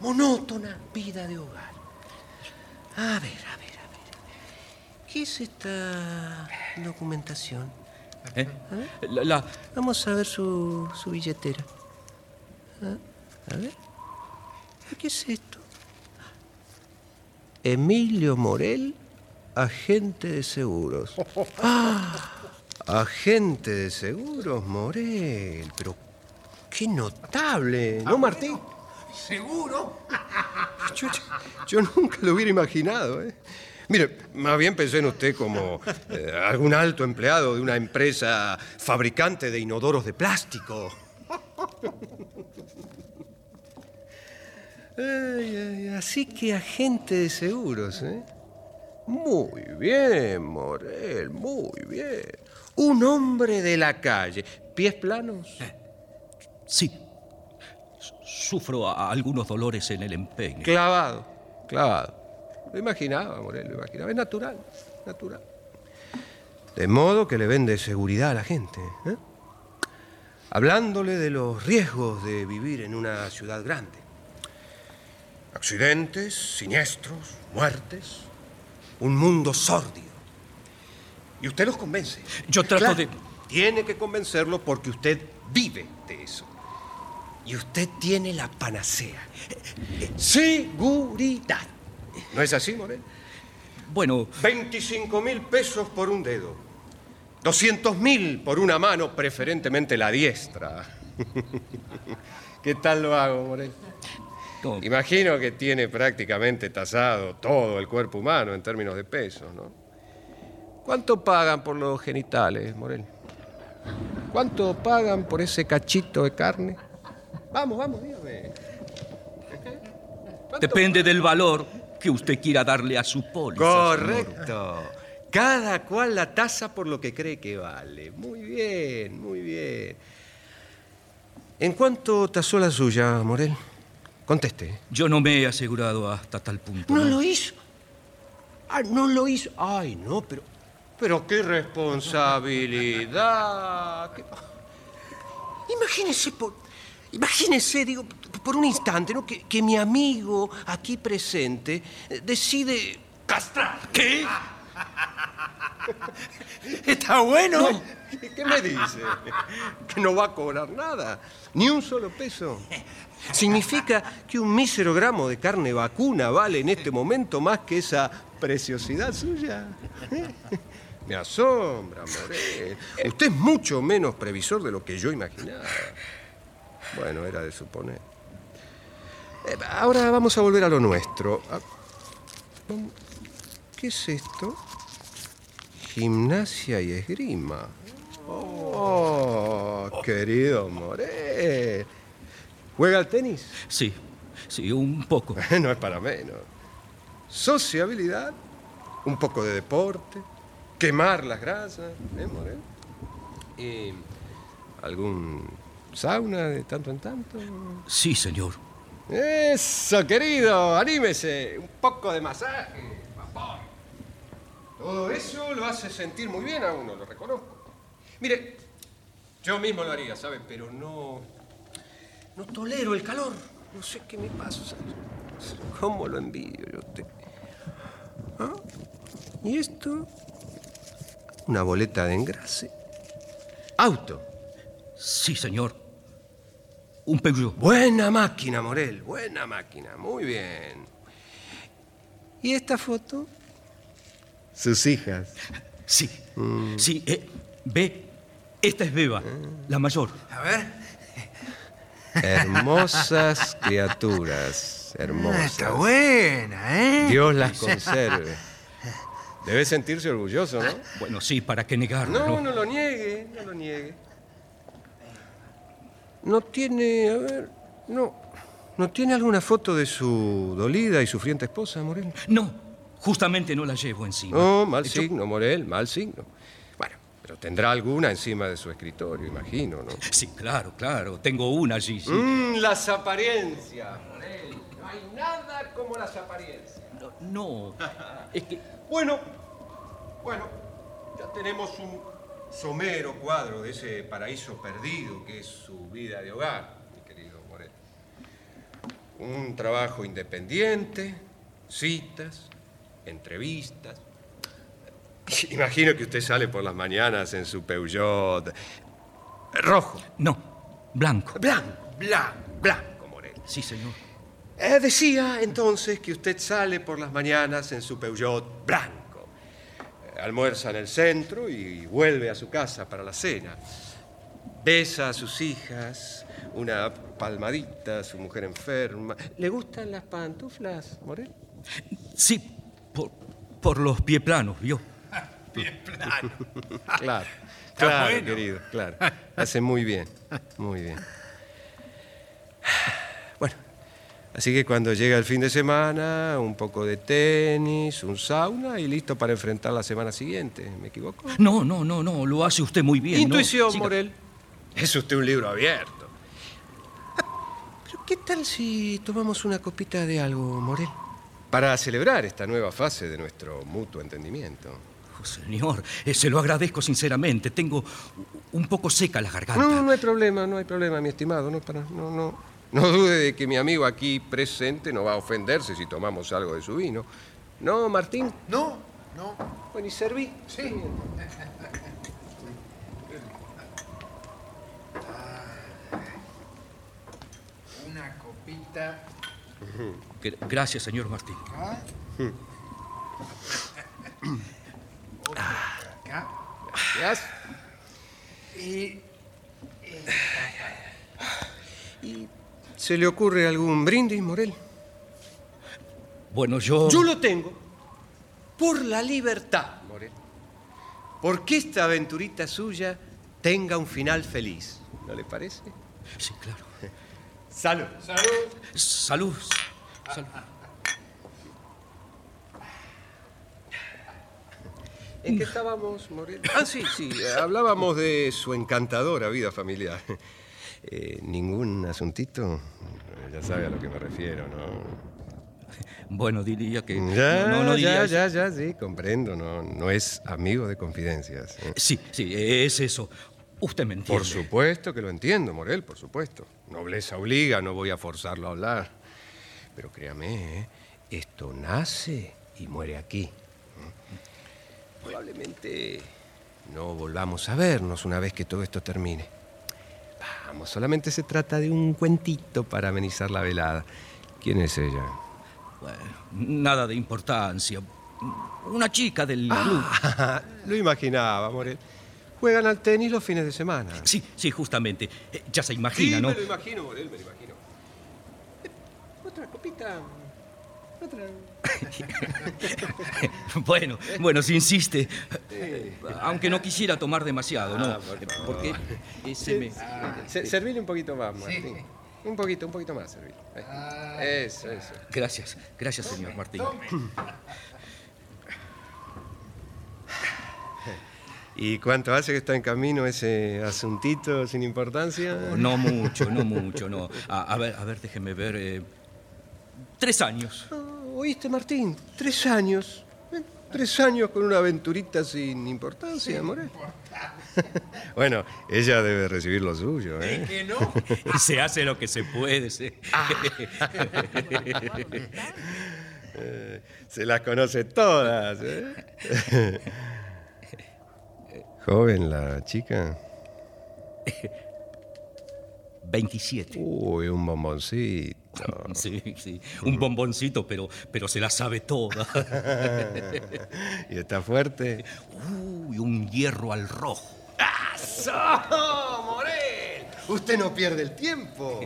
monótona vida de hogar. A ver, a ver, a ver. ¿Qué es esta documentación? ¿Eh? La, la- Vamos a ver su, su billetera. Ah, A ver. ¿Qué es esto? Emilio Morel, agente de seguros. Ah, agente de seguros, Morel. Pero qué notable, ¿no, Martín? ¿Seguro? Yo, yo nunca lo hubiera imaginado, ¿eh? Mire, más bien pensé en usted como eh, algún alto empleado de una empresa fabricante de inodoros de plástico. Ay, ay, así que agente de seguros, ¿eh? Muy bien, Morel, muy bien. Un hombre de la calle. ¿Pies planos? sí. Sufro a- algunos dolores en el empeño. Clavado, clavado. Lo imaginaba, Morel, lo imaginaba. Es natural, natural. De modo que le vende seguridad a la gente, ¿eh? Hablándole de los riesgos de vivir en una ciudad grande. Accidentes, siniestros, muertes, un mundo sórdido. Y usted los convence. Yo trato Claro, de- Tiene que convencerlo porque usted vive de eso. Y usted tiene la panacea. Seguridad. ¿No es así, Morel? Bueno, 25 mil pesos por un dedo. 200 mil por una mano, preferentemente la diestra. ¿Qué tal lo hago, Morel? No, Imagino que tiene prácticamente tasado todo el cuerpo humano en términos de peso, ¿no? ¿Cuánto pagan por los genitales, Morel? ¿Cuánto pagan por ese cachito de carne? Vamos, vamos, dígame. ¿Cuánto depende del valor que usted quiera darle a su póliza. señor. Correcto. Cada cual la tasa por lo que cree que vale. Muy bien, muy bien. ¿En cuánto tasó la suya, Morel? Conteste. Yo no me he asegurado hasta tal punto. ¿No lo hizo? Ah, no lo hizo. Ay, no, pero. Pero qué responsabilidad. Qué- Imagínese por. Imagínese, digo, por un instante, ¿no? Que, que mi amigo aquí presente eh, decide castrar. ¿Qué? Está bueno. ¿Qué me dice? Que no va a cobrar nada, ni un solo peso. Significa que un mísero gramo de carne vacuna vale en este momento más que esa preciosidad suya. Me asombra, Morel. Usted es mucho menos previsor de lo que yo imaginaba. Bueno, era de suponer. Eh, Ahora vamos a volver a lo nuestro. Ah, ¿Qué es esto? Gimnasia y esgrima. Oh, querido Morel. ¿Juega al tenis? Sí, sí, un poco. No es para menos. Sociabilidad, un poco de deporte, quemar las grasas, ¿eh, Morel? ¿Y algún sauna de tanto en tanto? Sí, señor. Eso, querido, anímese. Un poco de masaje, vapor. Todo eso lo hace sentir muy bien a uno, lo reconozco. Mire, yo mismo lo haría, ¿sabe? Pero no. No tolero el calor. No sé qué me pasa. ¿Cómo lo envidio yo a usted? ¿Ah? ¿Y esto? Una boleta de engrase. Auto. Sí, señor. Un Peugeot. Buena máquina, Morel, buena máquina, muy bien. ¿Y esta foto? Sus hijas. Sí, sí. eh, ve, esta es Beba, la mayor. A ver. Hermosas criaturas, Ah, hermosas. está buena, ¿eh? Dios las conserve. Debe sentirse orgulloso, ¿no? Bueno, sí, ¿para qué negarlo? No, no lo niegue, no lo niegue. No tiene, a ver, no, no tiene alguna foto de su dolida y sufriente esposa, Morel. No, justamente no la llevo encima. No, mal Yo- signo, Morel, mal signo. Bueno, pero tendrá alguna encima de su escritorio, imagino, ¿no? Sí, claro, claro. Tengo una allí, sí. Mm, las apariencias, Morel. No hay nada como las apariencias. No, es que Bueno, bueno, ya tenemos un somero cuadro de ese paraíso perdido que es su vida de hogar, mi querido Morel. Un trabajo independiente, citas, entrevistas. Imagino que usted sale por las mañanas en su Peugeot rojo. no, blanco. Blanco, blanco, blanco, Morel. Sí, señor. Eh, decía entonces que usted sale por las mañanas en su Peugeot blanco. Eh, almuerza en el centro y vuelve a su casa para la cena. Besa a sus hijas, una palmadita a su mujer enferma. ¿Le gustan las pantuflas, Morel? Sí, por, por los pie planos, ¿vio? Claro, claro, bueno. querido, claro. Hace muy bien, muy bien. Así que cuando llega el fin de semana, un poco de tenis, un sauna y listo para enfrentar la semana siguiente. ¿Me equivoco? No, no, no, no, lo hace usted muy bien. ¿no? Intuición. Morel. Es usted un libro abierto. Ah, Pero ¿qué tal si tomamos una copita de algo, Morel? Para celebrar esta nueva fase de nuestro mutuo entendimiento. Oh, señor, eh, se lo agradezco sinceramente. Tengo un poco seca la garganta. No, no hay problema, no hay problema, mi estimado. No, para, no, no, no dude de que mi amigo aquí presente no va a ofenderse si tomamos algo de su vino. ¿No, Martín? No, no. Bueno, y serví. Sí. Una copita. Gra- Gracias, señor Martín. acá. Otra acá. Gracias. Y. ¿Y se le ocurre algún brindis, Morel? Bueno, yo... Yo lo tengo. Por la libertad, Morel. Porque esta aventurita suya tenga un final feliz. ¿No le parece? Sí, claro. Salud. Salud. Salud. ¿En qué estábamos, Morel? Ah, sí, sí. Hablábamos de su encantadora vida familiar. Eh, ¿Ningún asuntito? Ya sabe a lo que me refiero, ¿no? Bueno, diría que... Ya, no, no diría ya, eso. ya, ya, sí, comprendo. No, no es amigo de confidencias. ¿eh? Sí, sí, es eso. Usted me entiende. Por supuesto que lo entiendo, Morel, por supuesto. Nobleza obliga, no voy a forzarlo a hablar. Pero créame, ¿eh? esto nace y muere aquí. ¿eh? Probablemente no volvamos a vernos una vez que todo esto termine. Vamos, solamente se trata de un cuentito para amenizar la velada. ¿Quién es ella? Bueno, nada de importancia. Una chica del club. lo imaginaba, Morel. Juegan al tenis los fines de semana. Sí, sí, justamente. Eh, Ya se imagina, sí, ¿no? me lo imagino, Morel, me lo imagino. Otra copita. Otra. Bueno, bueno, si insiste. Aunque no quisiera tomar demasiado, ¿no? Ah, por. Porque ese me... Servile un poquito más, Martín. Un poquito, un poquito más, servile. Ahí. Eso, eso. Gracias, gracias, señor Martín. ¿Y cuánto hace que está en camino ese asuntito sin importancia? No mucho, no mucho, no. A, a ver, a ver, déjeme ver. eh, tres años. Ah, ¿Oíste, Martín? Tres años. Eh, Tres años con una aventurita sin importancia, Morel. bueno, ella debe recibir lo suyo, ¿eh? Que no. Se hace lo que se puede. sí. Eh, Se las conoce todas, ¿eh? Joven la chica. 27. Uy, un bomboncito. Sí, sí. Un bomboncito, pero, pero se la sabe toda. ¿Y está fuerte? Uy, un hierro al rojo. ¡Eso, Morel! Usted no pierde el tiempo.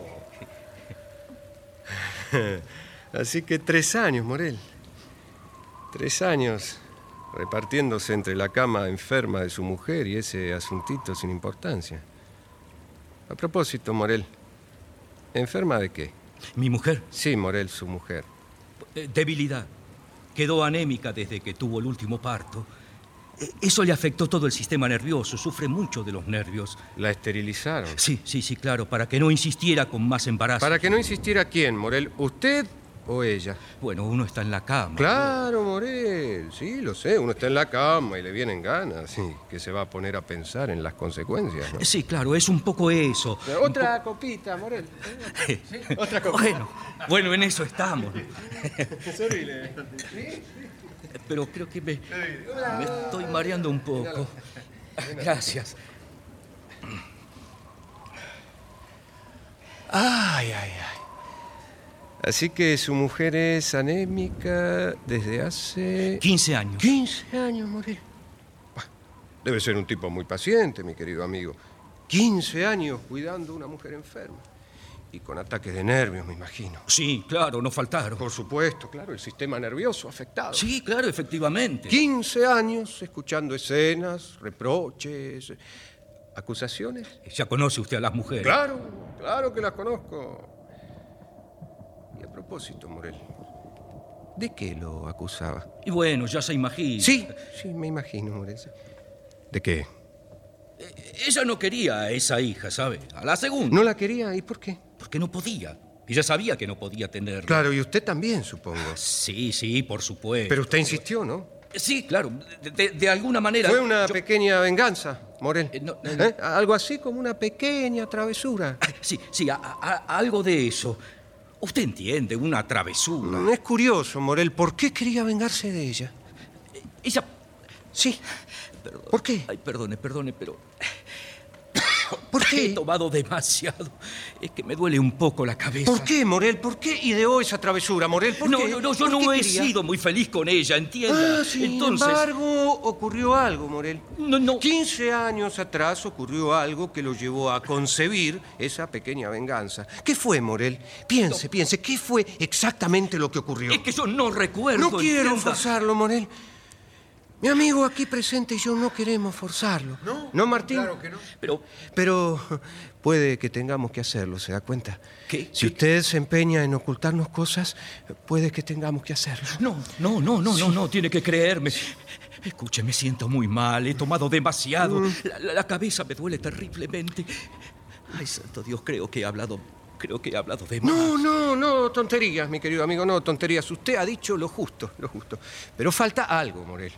Así que tres años, Morel. Tres años repartiéndose entre la cama enferma de su mujer y ese asuntito sin importancia. A propósito, Morel, ¿enferma de qué? Mi mujer, Sí, Morel, su mujer. eh, debilidad. Quedó anémica desde que tuvo el último parto. Eh, Eso le afectó todo el sistema nervioso, sufre mucho de los nervios. La esterilizaron. Sí, sí, sí, claro, para que no insistiera con más embarazos. ¿Para que no insistiera quién, Morel? ¿Usted o ella? Bueno, uno está en la cama. Claro, Morel, sí, lo sé. Uno está en la cama y le vienen ganas, sí, que se va a poner a pensar en las consecuencias. ¿no? Sí, claro, es un poco eso. Otra copita, Morel. Otra copita. Bueno, bueno, en eso estamos. Pero creo que me, me estoy mareando un poco. Gracias. Ay, ay, ay. Así que su mujer es anémica desde hace... 15 años. 15 años, Morel. Debe ser un tipo muy paciente, mi querido amigo. 15 años cuidando a una mujer enferma. Y con ataques de nervios, me imagino. Sí, claro, no faltaron. Por supuesto, claro, el sistema nervioso afectado. Sí, claro, efectivamente. 15 años escuchando escenas, reproches, acusaciones. Ya conoce usted a las mujeres. Claro, claro que las conozco. Propósito, Morel, ¿de qué lo acusaba? Y bueno, ya se imagina. Sí, sí, me imagino, Morel. ¿De qué? Ella no quería a esa hija, ¿sabe? A la segunda. ¿No la quería? ¿Y por qué? Porque no podía. Ella sabía que no podía tenerla. Claro, y usted también, supongo. Sí, sí, por supuesto. Pero usted insistió, ¿no? Sí, claro. De, de- de alguna manera. Fue una yo- pequeña venganza, Morel. Eh, no, no, no. ¿Eh? Algo así como una pequeña travesura. Sí, sí, a- a- algo de eso. Usted entiende, una travesura. Es curioso, Morel, ¿por qué quería vengarse de ella? Ella. Sí. Perdón. ¿Por qué? Ay, perdone, perdone, pero. ¿Por qué? He tomado demasiado. Es que me duele un poco la cabeza. ¿Por qué, Morel? ¿Por qué ideó esa travesura, Morel? ¿Por No, qué? no, no, yo ¿Por no he quería? sido muy feliz con ella, entienda. Ah, sin Entonces. embargo, ocurrió algo, Morel. No, no. 15 años atrás ocurrió algo que lo llevó a concebir esa pequeña venganza. ¿Qué fue, Morel? Piense, piense, ¿qué fue exactamente lo que ocurrió? Es que yo no recuerdo. No quiero entienda. forzarlo, Morel. Mi amigo aquí presente y yo no queremos forzarlo. ¿No? ¿No, Martín? Claro que no. Pero, Pero puede que tengamos que hacerlo, ¿se da cuenta? ¿Qué? Si usted se empeña en ocultarnos cosas, puede que tengamos que hacerlo. no, no, no, no, no, no, tiene que creerme. Escuche, me siento muy mal, he tomado demasiado. Mm. La, la- la cabeza me duele terriblemente. Ay, santo Dios, creo que he hablado, creo que he hablado de más. No, no, no, tonterías, mi querido amigo, no, tonterías. Usted ha dicho lo justo, lo justo. Pero falta algo, Morel.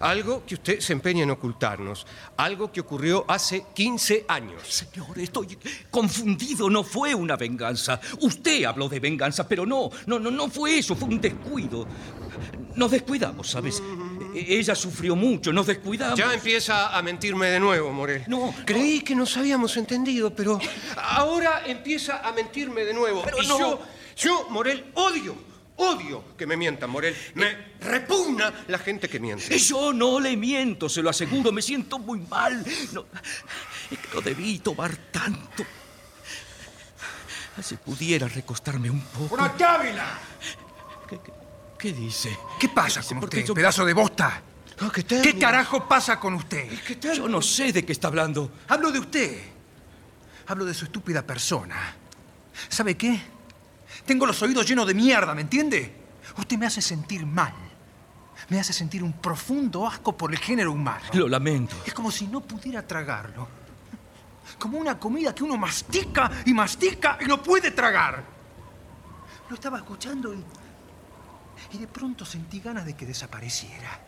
Algo que usted se empeña en ocultarnos. Algo que ocurrió hace 15 años. Señor, estoy confundido. No fue una venganza. Usted habló de venganza, pero no, no, no, no fue eso. Fue un descuido. Nos descuidamos, ¿sabes? E- Ella sufrió mucho. Nos descuidamos. Ya empieza a mentirme de nuevo, Morel. No, Creí que nos habíamos entendido, pero ahora empieza a mentirme de nuevo. Pero y no. yo, yo, Morel, odio, odio que me mientan, Morel. Me repugna la gente que miente. Yo no le miento, se lo aseguro. Me siento muy mal. No, es que no debí tomar tanto. Si pudiera recostarme un poco. ¡Una Ávila! ¿Qué, qué- qué dice? ¿Qué pasa Dice, con usted, yo- pedazo de bosta? No, ¿qué, carajo pasa con usted? ¿Qué tal? Yo no sé de qué está hablando. Hablo de usted. Hablo de su estúpida persona. ¿Sabe qué? Tengo los oídos llenos de mierda, ¿me entiende? Usted me hace sentir mal. Me hace sentir un profundo asco por el género humano. Lo lamento. Es como si no pudiera tragarlo. Como una comida que uno mastica y mastica y no puede tragar. Lo estaba escuchando y. Y de pronto sentí ganas de que desapareciera.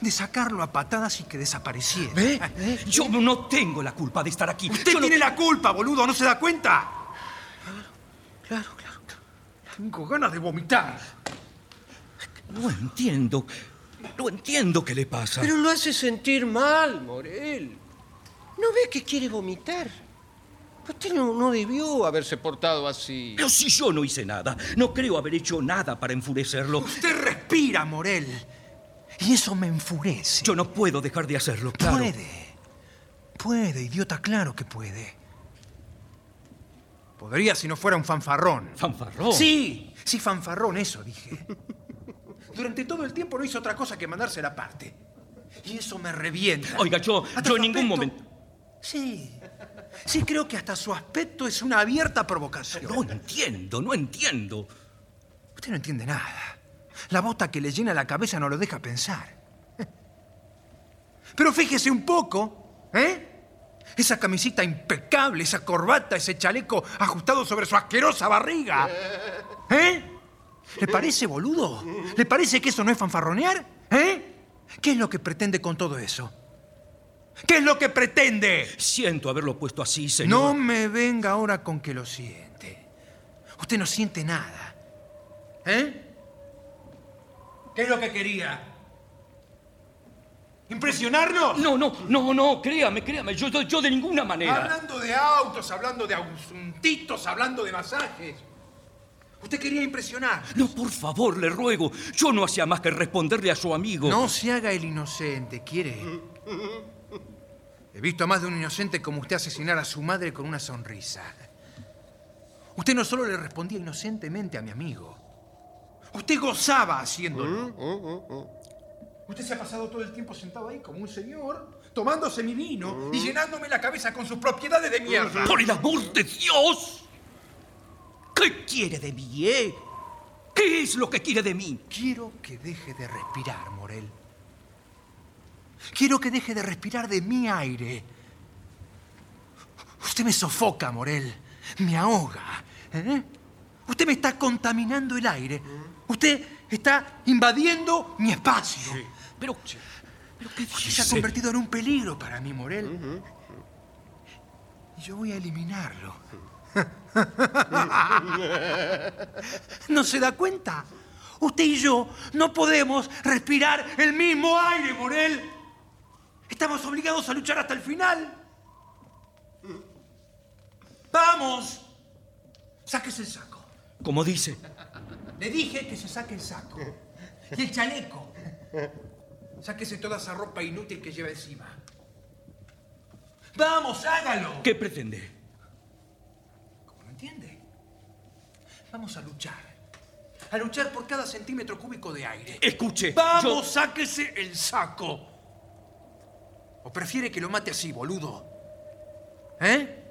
De sacarlo a patadas y que desapareciera. ¿Ve? ¿Eh? Yo no tengo la culpa de estar aquí. Usted Yo no- tiene la culpa, boludo, ¿no se da cuenta? Claro, claro. Tengo ganas de vomitar. No entiendo. No entiendo qué le pasa. Pero lo hace sentir mal, Morel. ¿No ve que quiere vomitar? Usted no, no debió haberse portado así. Pero si yo no hice nada, no creo haber hecho nada para enfurecerlo. Usted respira, Morel. Y eso me enfurece. Yo no puedo dejar de hacerlo, claro. Puede. Puede, idiota, claro que puede. Podría si no fuera un fanfarrón. Fanfarrón. Sí, sí, fanfarrón, eso dije. Durante todo el tiempo no hizo otra cosa que mandarse la parte. Y eso me revienta. Oiga, yo- Hasta yo en ningún aspecto- momento- Sí. Sí, creo que hasta su aspecto es una abierta provocación. No entiendo, no entiendo. Usted no entiende nada. La bota que le llena la cabeza no lo deja pensar. Pero fíjese un poco, ¿eh? Esa camisita impecable, esa corbata, ese chaleco ajustado sobre su asquerosa barriga. ¿Eh? ¿Le parece boludo? ¿Le parece que eso no es fanfarronear? ¿Eh? ¿Qué es lo que pretende con todo eso? ¿Qué es lo que pretende? Siento haberlo puesto así, No señor. me venga ahora con que lo siente. Usted no siente nada. ¿Eh? ¿Qué es lo que quería? ¿Impresionarnos? No, no, no, no, créame, créame. Yo, yo, yo de ninguna manera. Hablando de autos, hablando de asuntitos, hablando de masajes. Usted quería impresionar. No, por favor, le ruego. Yo no hacía más que responderle a su amigo. No se haga el inocente, ¿quiere? He visto a más de un inocente como usted asesinar a su madre con una sonrisa. Usted no solo le respondía inocentemente a mi amigo, usted gozaba haciéndolo. Usted se ha pasado todo el tiempo sentado ahí como un señor, tomándose mi vino y llenándome la cabeza con sus propiedades de mierda. ¡Por el amor de Dios! ¿Qué quiere de mí, eh? ¿Qué es lo que quiere de mí? Quiero que deje de respirar, Morel. Quiero que deje de respirar de mi aire. Usted me sofoca, Morel. Me ahoga. ¿eh? Usted me está contaminando el aire. Usted está invadiendo mi espacio. Pero, pero ¿qué Usted se ha convertido en un peligro para mí, Morel. Y yo voy a eliminarlo. ¿No se da cuenta? Usted y yo no podemos respirar el mismo aire, Morel. Estamos obligados a luchar hasta el final. ¡Vamos! Sáquese el saco. Como dice. Le dije que se saque el saco. Y el chaleco. Sáquese toda esa ropa inútil que lleva encima. ¡Vamos, hágalo! ¿Qué pretende? ¿Cómo no entiende? Vamos a luchar. A luchar por cada centímetro cúbico de aire. Escuche. ¡Vamos, yo- sáquese el saco! ¿O prefiere que lo mate así, boludo? ¿Eh?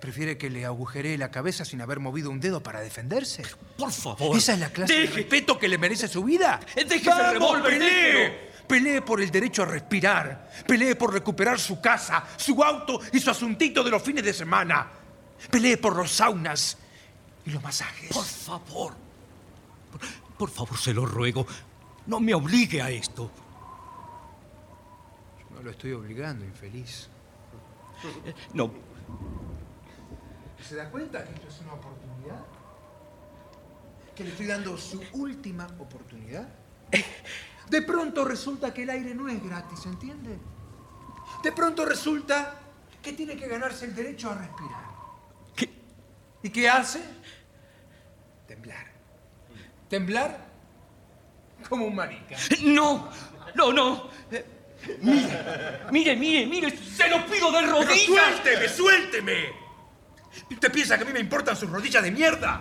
¿Prefiere que le agujeree la cabeza sin haber movido un dedo para defenderse? Por favor. ¿Esa es la clase de respeto que le merece su vida? Deje ese ¡Vamos, revólver, pelee! por el derecho a respirar. Pelee por recuperar su casa, su auto y su asuntito de los fines de semana. Pelee por los saunas y los masajes. Por favor. Por, por favor, se lo ruego. No me obligue a esto. No lo estoy obligando, infeliz. No. ¿Se da cuenta que esto es una oportunidad? ¿Que le estoy dando su última oportunidad? De pronto resulta que el aire no es gratis, ¿entiende? De pronto resulta que tiene que ganarse el derecho a respirar. ¿Qué? ¿Y qué hace? Temblar. Temblar como un marica. No. No, no. Eh, Mire, mire, mire, mire. Se lo pido de ¡Pero rodillas. suélteme, suélteme! ¿Usted piensa que a mí me importan sus rodillas de mierda?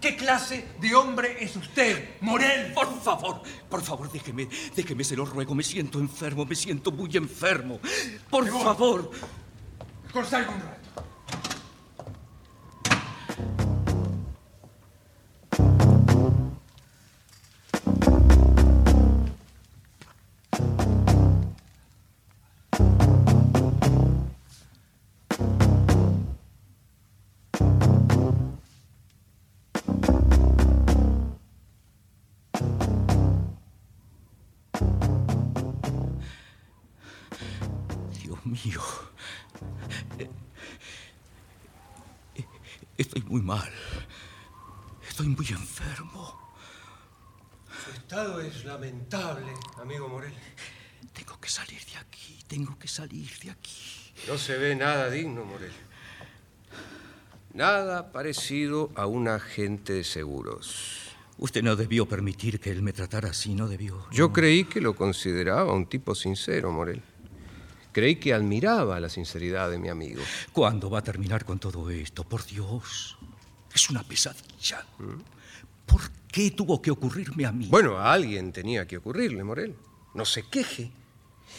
¿Qué clase de hombre es usted, Morel? Por favor, por favor, déjeme, déjeme, se lo ruego. Me siento enfermo, me siento muy enfermo. Por favor. Mejor salga un rato. Lamentable, amigo Morel. Tengo que salir de aquí, tengo que salir de aquí. No se ve nada digno, Morel. Nada parecido a un agente de seguros. Usted no debió permitir que él me tratara así, no debió. Yo creí que lo consideraba un tipo sincero, Morel. Creí que admiraba la sinceridad de mi amigo. ¿Cuándo va a terminar con todo esto? Por Dios. Es una pesadilla. ¿Por qué tuvo que ocurrirme a mí? Bueno, a alguien tenía que ocurrirle, Morel. No se queje.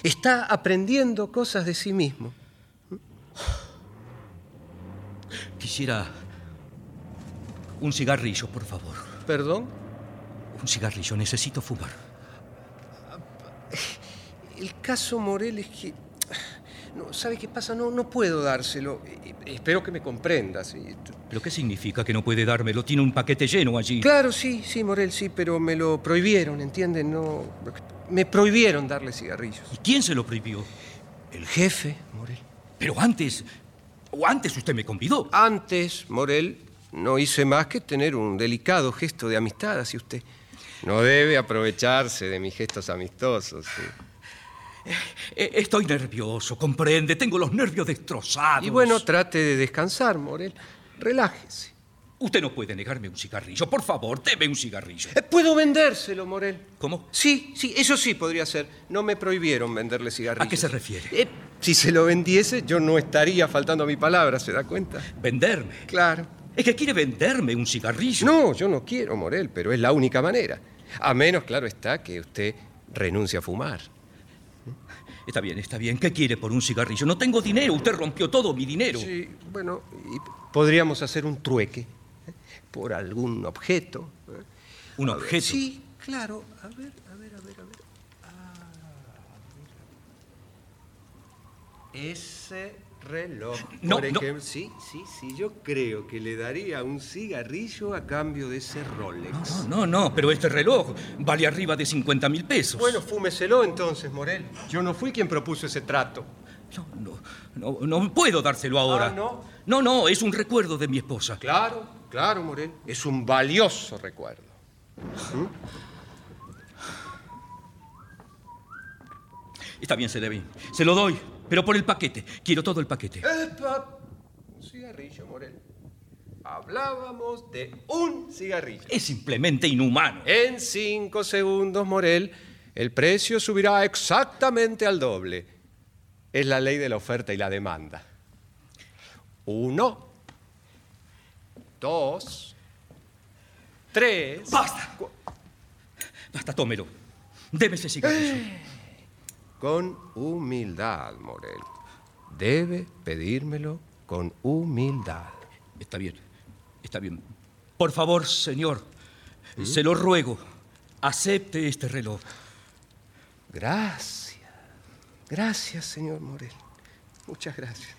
Está aprendiendo cosas de sí mismo. Quisiera un cigarrillo, por favor. ¿Perdón? Un cigarrillo, necesito fumar. El caso, Morel, es que... No, ¿Sabe qué pasa? No, no puedo dárselo. Eh, Espero que me comprendas. ¿Pero qué significa que no puede dármelo? Tiene un paquete lleno allí. Claro, sí, sí, Morel, sí, pero me lo prohibieron, ¿entienden? No... Me prohibieron darle cigarrillos. ¿Y quién se lo prohibió? El jefe, Morel. Pero antes... O antes usted me convidó. Antes, Morel, no hice más que tener un delicado gesto de amistad hacia usted. No debe aprovecharse de mis gestos amistosos. sí. Eh, Estoy nervioso, comprende. Tengo los nervios destrozados. Y bueno, trate de descansar, Morel. Relájese. Usted no puede negarme un cigarrillo. Por favor, deme un cigarrillo. Eh, Puedo vendérselo, Morel. ¿Cómo? Sí, sí, eso sí podría ser. No me prohibieron venderle cigarrillos. ¿A qué se refiere? Eh, si se lo vendiese, yo no estaría faltando a mi palabra, ¿se da cuenta? ¿Venderme? Claro. Es que quiere venderme un cigarrillo. No, yo no quiero, Morel, pero es la única manera. A menos, claro está, que usted renuncie a fumar. Está bien, está bien. ¿Qué quiere por un cigarrillo? No tengo dinero. Usted rompió todo mi dinero. Sí, bueno, y podríamos hacer un trueque ¿eh? por algún objeto. ¿eh? ¿Un A ver, objeto? Sí, claro. A ver, a ver, a ver, a ver. Ah. Ese reloj, No, por no. ejemplo. Sí, sí, sí, yo creo que le daría un cigarrillo a cambio de ese Rolex. No, no, no, pero este reloj vale arriba de 50 mil pesos. Bueno, fúmeselo entonces, Morel. Yo no fui quien propuso ese trato. No, no, no, no puedo dárselo ahora. Ah, ¿no? No, no, es un recuerdo de mi esposa. Claro, claro, Morel. Es un valioso recuerdo. Está bien, se debe. Se lo doy, pero por el paquete. Quiero todo el paquete. ¡Epa! Un cigarrillo. Morel. Hablábamos de un cigarrillo. Es simplemente inhumano. En cinco segundos, Morel, el precio subirá exactamente al doble. Es la ley de la oferta y la demanda. Uno, dos, tres. ¡Basta! Basta, tómelo. Deme ese cigarrillo. Con humildad, Morel. Debe pedírmelo con humildad. Está bien, está bien. Por favor, señor, se lo ruego, acepte este reloj. Gracias. Gracias, señor Morel. Muchas gracias.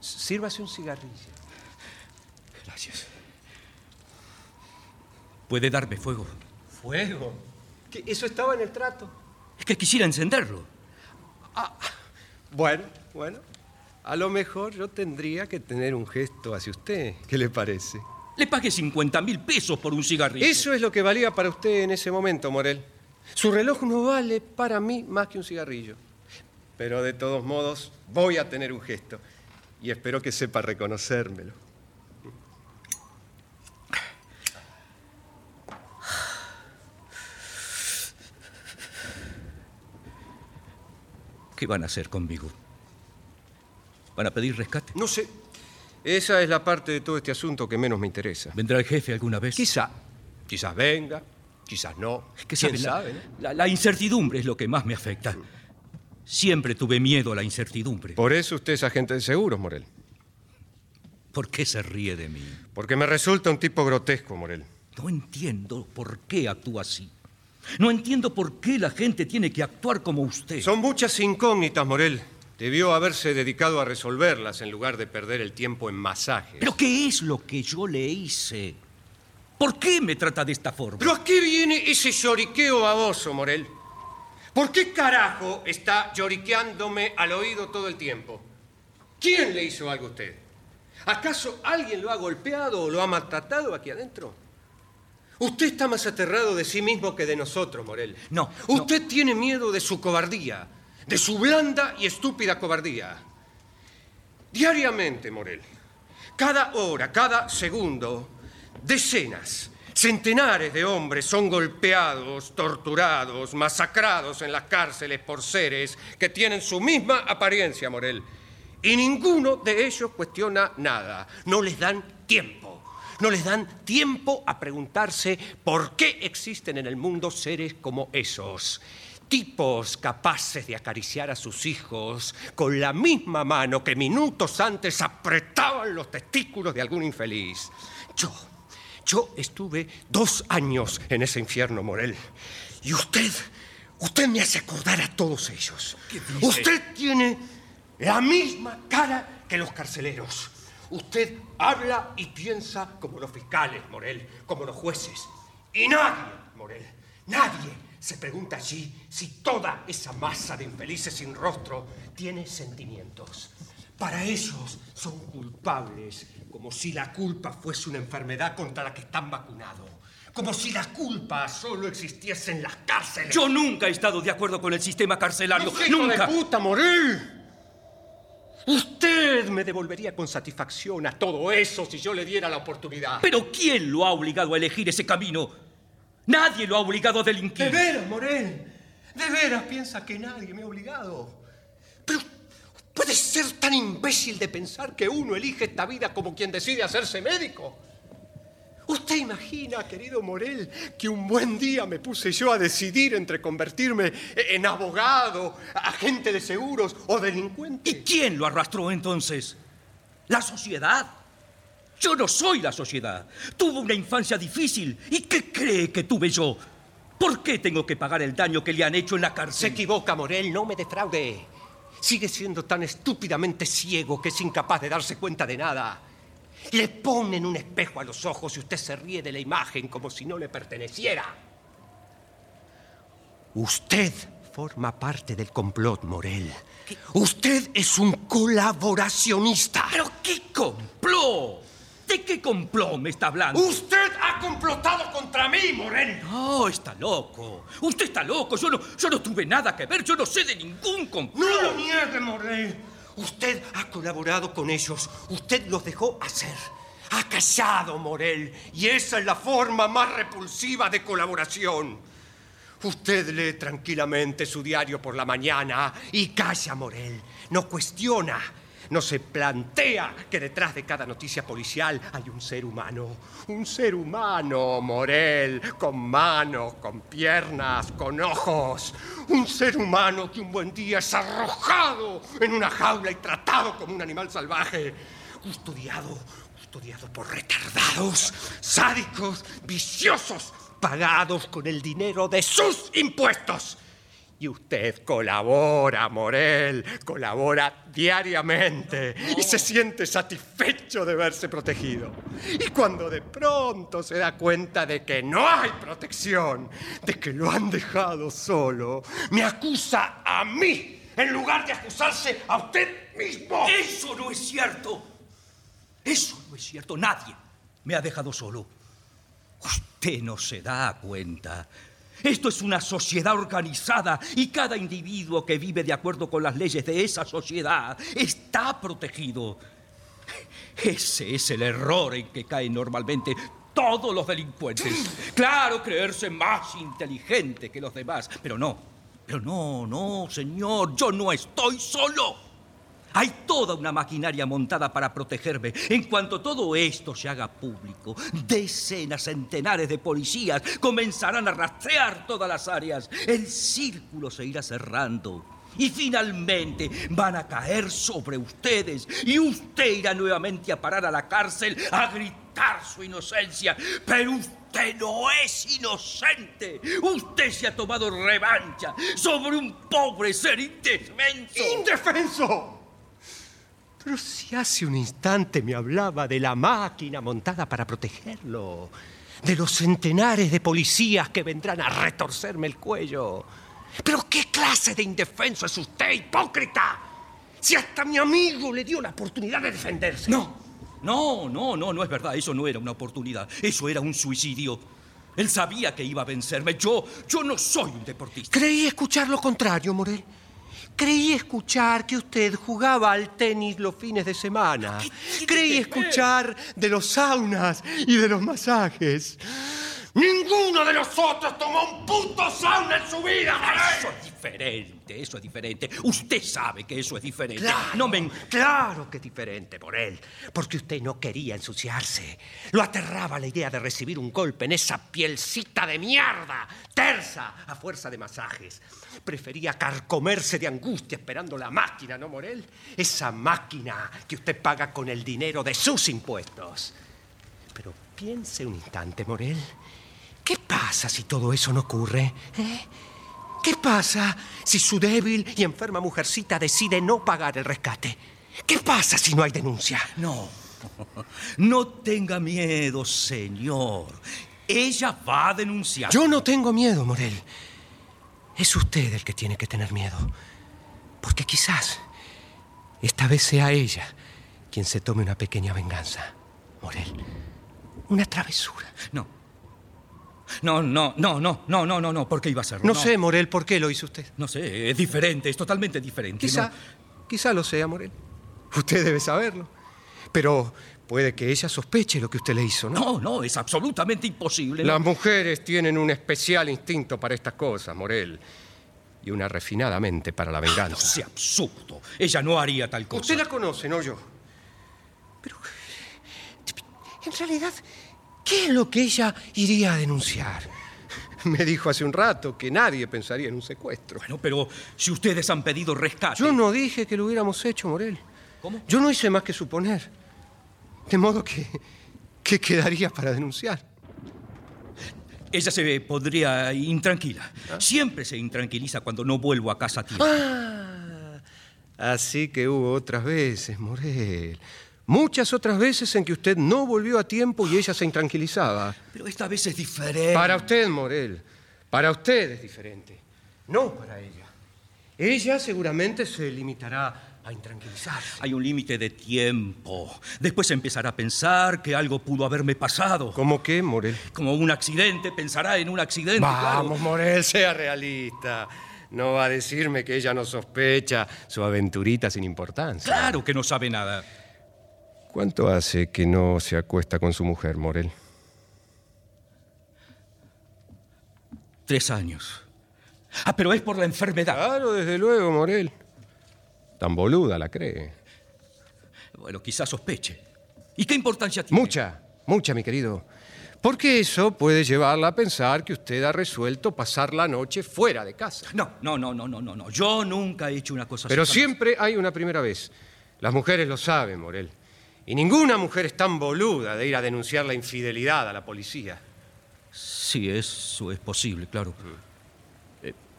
Sírvase un cigarrillo. Gracias. ¿Puede darme fuego? ¿Fuego? ¿Que ¿Eso estaba en el trato? Es que quisiera encenderlo. Bueno, bueno. A lo mejor yo tendría que tener un gesto hacia usted. ¿Qué le parece? Le pagué 50 mil pesos por un cigarrillo. Eso es lo que valía para usted en ese momento, Morel. Su reloj no vale para mí más que un cigarrillo. Pero de todos modos, voy a tener un gesto. Y espero que sepa reconocérmelo. ¿Qué van a hacer conmigo? ¿Van a pedir rescate? No sé. Esa es la parte de todo este asunto que menos me interesa. ¿Vendrá el jefe alguna vez? Quizá. Quizás venga, quizás no. que ¿Quién sabe, la, la incertidumbre es lo que más me afecta. Siempre tuve miedo a la incertidumbre. Por eso usted es agente de seguros, Morel. ¿Por qué se ríe de mí? Porque me resulta un tipo grotesco, Morel. No entiendo por qué actúa así. No entiendo por qué la gente tiene que actuar como usted. Son muchas incógnitas, Morel. Debió haberse dedicado a resolverlas en lugar de perder el tiempo en masajes. ¿Pero qué es lo que yo le hice? ¿Por qué me trata de esta forma? ¿Pero a qué viene ese lloriqueo baboso, Morel? ¿Por qué carajo está lloriqueándome al oído todo el tiempo? ¿Quién le hizo algo a usted? ¿Acaso alguien lo ha golpeado o lo ha maltratado aquí adentro? Usted está más aterrado de sí mismo que de nosotros, Morel. No, Usted tiene miedo de su cobardía, de su blanda y estúpida cobardía. Diariamente, Morel, cada hora, cada segundo, decenas, centenares de hombres son golpeados, torturados, masacrados en las cárceles por seres que tienen su misma apariencia, Morel. Y ninguno de ellos cuestiona nada. No les dan tiempo. No les dan tiempo a preguntarse por qué existen en el mundo seres como esos. Tipos capaces de acariciar a sus hijos con la misma mano que minutos antes apretaban los testículos de algún infeliz. Yo, yo estuve dos años en ese infierno, Morel. Y usted, usted me hace acordar a todos ellos. Usted tiene la misma cara que los carceleros. Usted habla y piensa como los fiscales, Morel, como los jueces. Y nadie, Morel, nadie se pregunta allí si toda esa masa de infelices sin rostro tiene sentimientos. Para ellos son culpables, como si la culpa fuese una enfermedad contra la que están vacunados. Como si la culpa solo existiese en las cárceles. Yo nunca he estado de acuerdo con el sistema carcelario. ¡Hijo de ¡Nunca! puta, Morel! Usted me devolvería con satisfacción a todo eso si yo le diera la oportunidad. ¿Pero quién lo ha obligado a elegir ese camino? Nadie lo ha obligado a ¿De delinquir. veras, Morel? ¿De veras piensa que nadie me ha obligado? Pero puede ser tan imbécil de pensar que uno elige esta vida como quien decide hacerse médico. ¿Usted imagina, querido Morel, que un buen día me puse yo a decidir entre convertirme en abogado, agente de seguros o delincuente? ¿Y quién lo arrastró entonces? ¿La sociedad? Yo no soy la sociedad. Tuve una infancia difícil. ¿Y qué cree que tuve yo? ¿Por qué tengo que pagar el daño que le han hecho en la Se cárcel? equivoca, Morel, no me defraude. Sigue siendo tan estúpidamente ciego que es incapaz de darse cuenta de nada. Le ponen un espejo a los ojos y usted se ríe de la imagen como si no le perteneciera. Usted forma parte del complot, Morel. Usted es un colaboracionista. ¿Pero qué complot? ¿De qué complot me está hablando? Usted ha complotado contra mí, Morel. No, está loco. Usted está loco. Yo no, yo no tuve nada que ver. Yo no sé de ningún complot. No lo niegue, Morel. Usted ha colaborado con ellos. Usted los dejó hacer. Ha callado, Morel. Y esa es la forma más repulsiva de colaboración. Usted lee tranquilamente su diario por la mañana y calla, Morel. No cuestiona no se plantea que detrás de cada noticia policial hay un ser humano. Un ser humano, Morel, con manos, con piernas, con ojos. Un ser humano que un buen día es arrojado en una jaula y tratado como un animal salvaje. Custodiado, custodiado por retardados, sádicos, viciosos, pagados con el dinero de sus impuestos. Y usted colabora, Morel, colabora diariamente y se siente satisfecho de verse protegido. Y cuando de pronto se da cuenta de que no hay protección, de que lo han dejado solo, me acusa a mí en lugar de acusarse a usted mismo. Eso no es cierto. Eso no es cierto. Nadie me ha dejado solo. Usted no se da cuenta esto es una sociedad organizada y cada individuo que vive de acuerdo con las leyes de esa sociedad está protegido. Ese es el error en que caen normalmente todos los delincuentes. Claro, creerse más inteligente que los demás, pero no, pero no, no, señor, yo no estoy solo. Hay toda una maquinaria montada para protegerme. En cuanto todo esto se haga público, decenas, centenares de policías comenzarán a rastrear todas las áreas. El círculo se irá cerrando. Y finalmente van a caer sobre ustedes y usted irá nuevamente a parar a la cárcel a gritar su inocencia. Pero usted no es inocente. Usted se ha tomado revancha sobre un pobre ser indefenso. ¡Indefenso! Pero si hace un instante me hablaba de la máquina montada para protegerlo, de los centenares de policías que vendrán a retorcerme el cuello. Pero ¿qué clase de indefenso es usted, hipócrita? Si hasta mi amigo le dio la oportunidad de defenderse. No, no, no, no, no es verdad. Eso no era una oportunidad. Eso era un suicidio. Él sabía que iba a vencerme. Yo, yo no soy un deportista. Creí escuchar lo contrario, Morel. Creí escuchar que usted jugaba al tenis los fines de semana. Creí escuchar de los saunas y de los masajes. Ninguno de nosotros tomó un puto sauna en su vida. Eso es diferente, eso es diferente. Usted sabe que eso es diferente. Claro, no me... claro que es diferente por él, porque usted no quería ensuciarse. Lo aterraba la idea de recibir un golpe en esa pielcita de mierda, tersa, a fuerza de masajes. Prefería carcomerse de angustia esperando la máquina, ¿no, Morel? Esa máquina que usted paga con el dinero de sus impuestos. Pero piense un instante, Morel. ¿Qué pasa si todo eso no ocurre? ¿Eh? ¿Qué pasa si su débil y enferma mujercita decide no pagar el rescate? ¿Qué pasa si no hay denuncia? No, no tenga miedo, señor. Ella va a denunciar. Yo no tengo miedo, Morel. Es usted el que tiene que tener miedo. Porque quizás esta vez sea ella quien se tome una pequeña venganza. Morel, una travesura. No. No, no, no, no, no, no, no, no. ¿Por qué iba a hacerlo? No, sé, Morel, ¿por qué lo hizo usted? No sé, es diferente, es totalmente diferente. Quizá, no. quizá lo sea, Morel. Usted debe saberlo. Pero puede que ella sospeche lo que usted le hizo, ¿no? No, no, es absolutamente imposible. Las mujeres tienen un especial instinto para estas cosas, Morel. Y una refinada mente para la venganza. no sea absurdo. Ella no haría tal cosa. Usted la conoce, no yo. Pero. En realidad, ¿Qué es lo que ella iría a denunciar? Me dijo hace un rato que nadie pensaría en un secuestro. Bueno, pero si ustedes han pedido rescate. Yo no dije que lo hubiéramos hecho, Morel. ¿Cómo? Yo no hice más que suponer. De modo que. ¿Qué quedaría para denunciar? Ella se pondría intranquila. ¿Ah? Siempre se intranquiliza cuando no vuelvo a casa tío. Ah, así que hubo otras veces, Morel. Muchas otras veces en que usted no volvió a tiempo y ella se intranquilizaba. Pero esta vez es diferente. Para usted, Morel. Para usted es diferente. No para ella. Ella seguramente se limitará a intranquilizarse. Hay un límite de tiempo. Después empezará a pensar que algo pudo haberme pasado. ¿Cómo qué, Morel? Como un accidente, pensará en un accidente. Vamos, Morel, sea realista. no va a decirme que ella no sospecha su aventurita sin importancia. Claro que no sabe nada. ¿Cuánto hace que no se acuesta con su mujer, Morel? Tres años. Ah, pero es por la enfermedad. Claro, desde luego, Morel. Tan boluda la cree. Bueno, quizás sospeche. ¿Y qué importancia tiene? Mucha, mucha, mi querido. Porque eso puede llevarla a pensar que usted ha resuelto pasar la noche fuera de casa. No, no, no, no, no, no, no. Yo nunca he hecho una cosa Pero así. jamás. siempre hay una primera vez. Las mujeres lo saben, Morel. Y ninguna mujer es tan boluda de ir a denunciar la infidelidad a la policía. Sí, eso es posible, claro.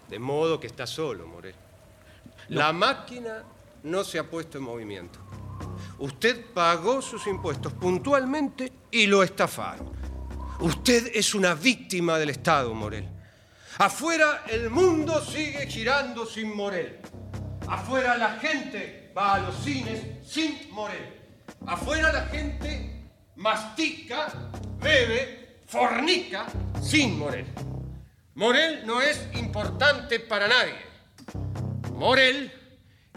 De modo que está solo, Morel. La máquina no se ha puesto en movimiento. Usted pagó sus impuestos puntualmente y lo estafaron. Usted es una víctima del Estado, Morel. Afuera el mundo sigue girando sin Morel. Afuera la gente va a los cines sin Morel. Afuera la gente mastica, bebe, fornica sin Morel. Morel no es importante para nadie. Morel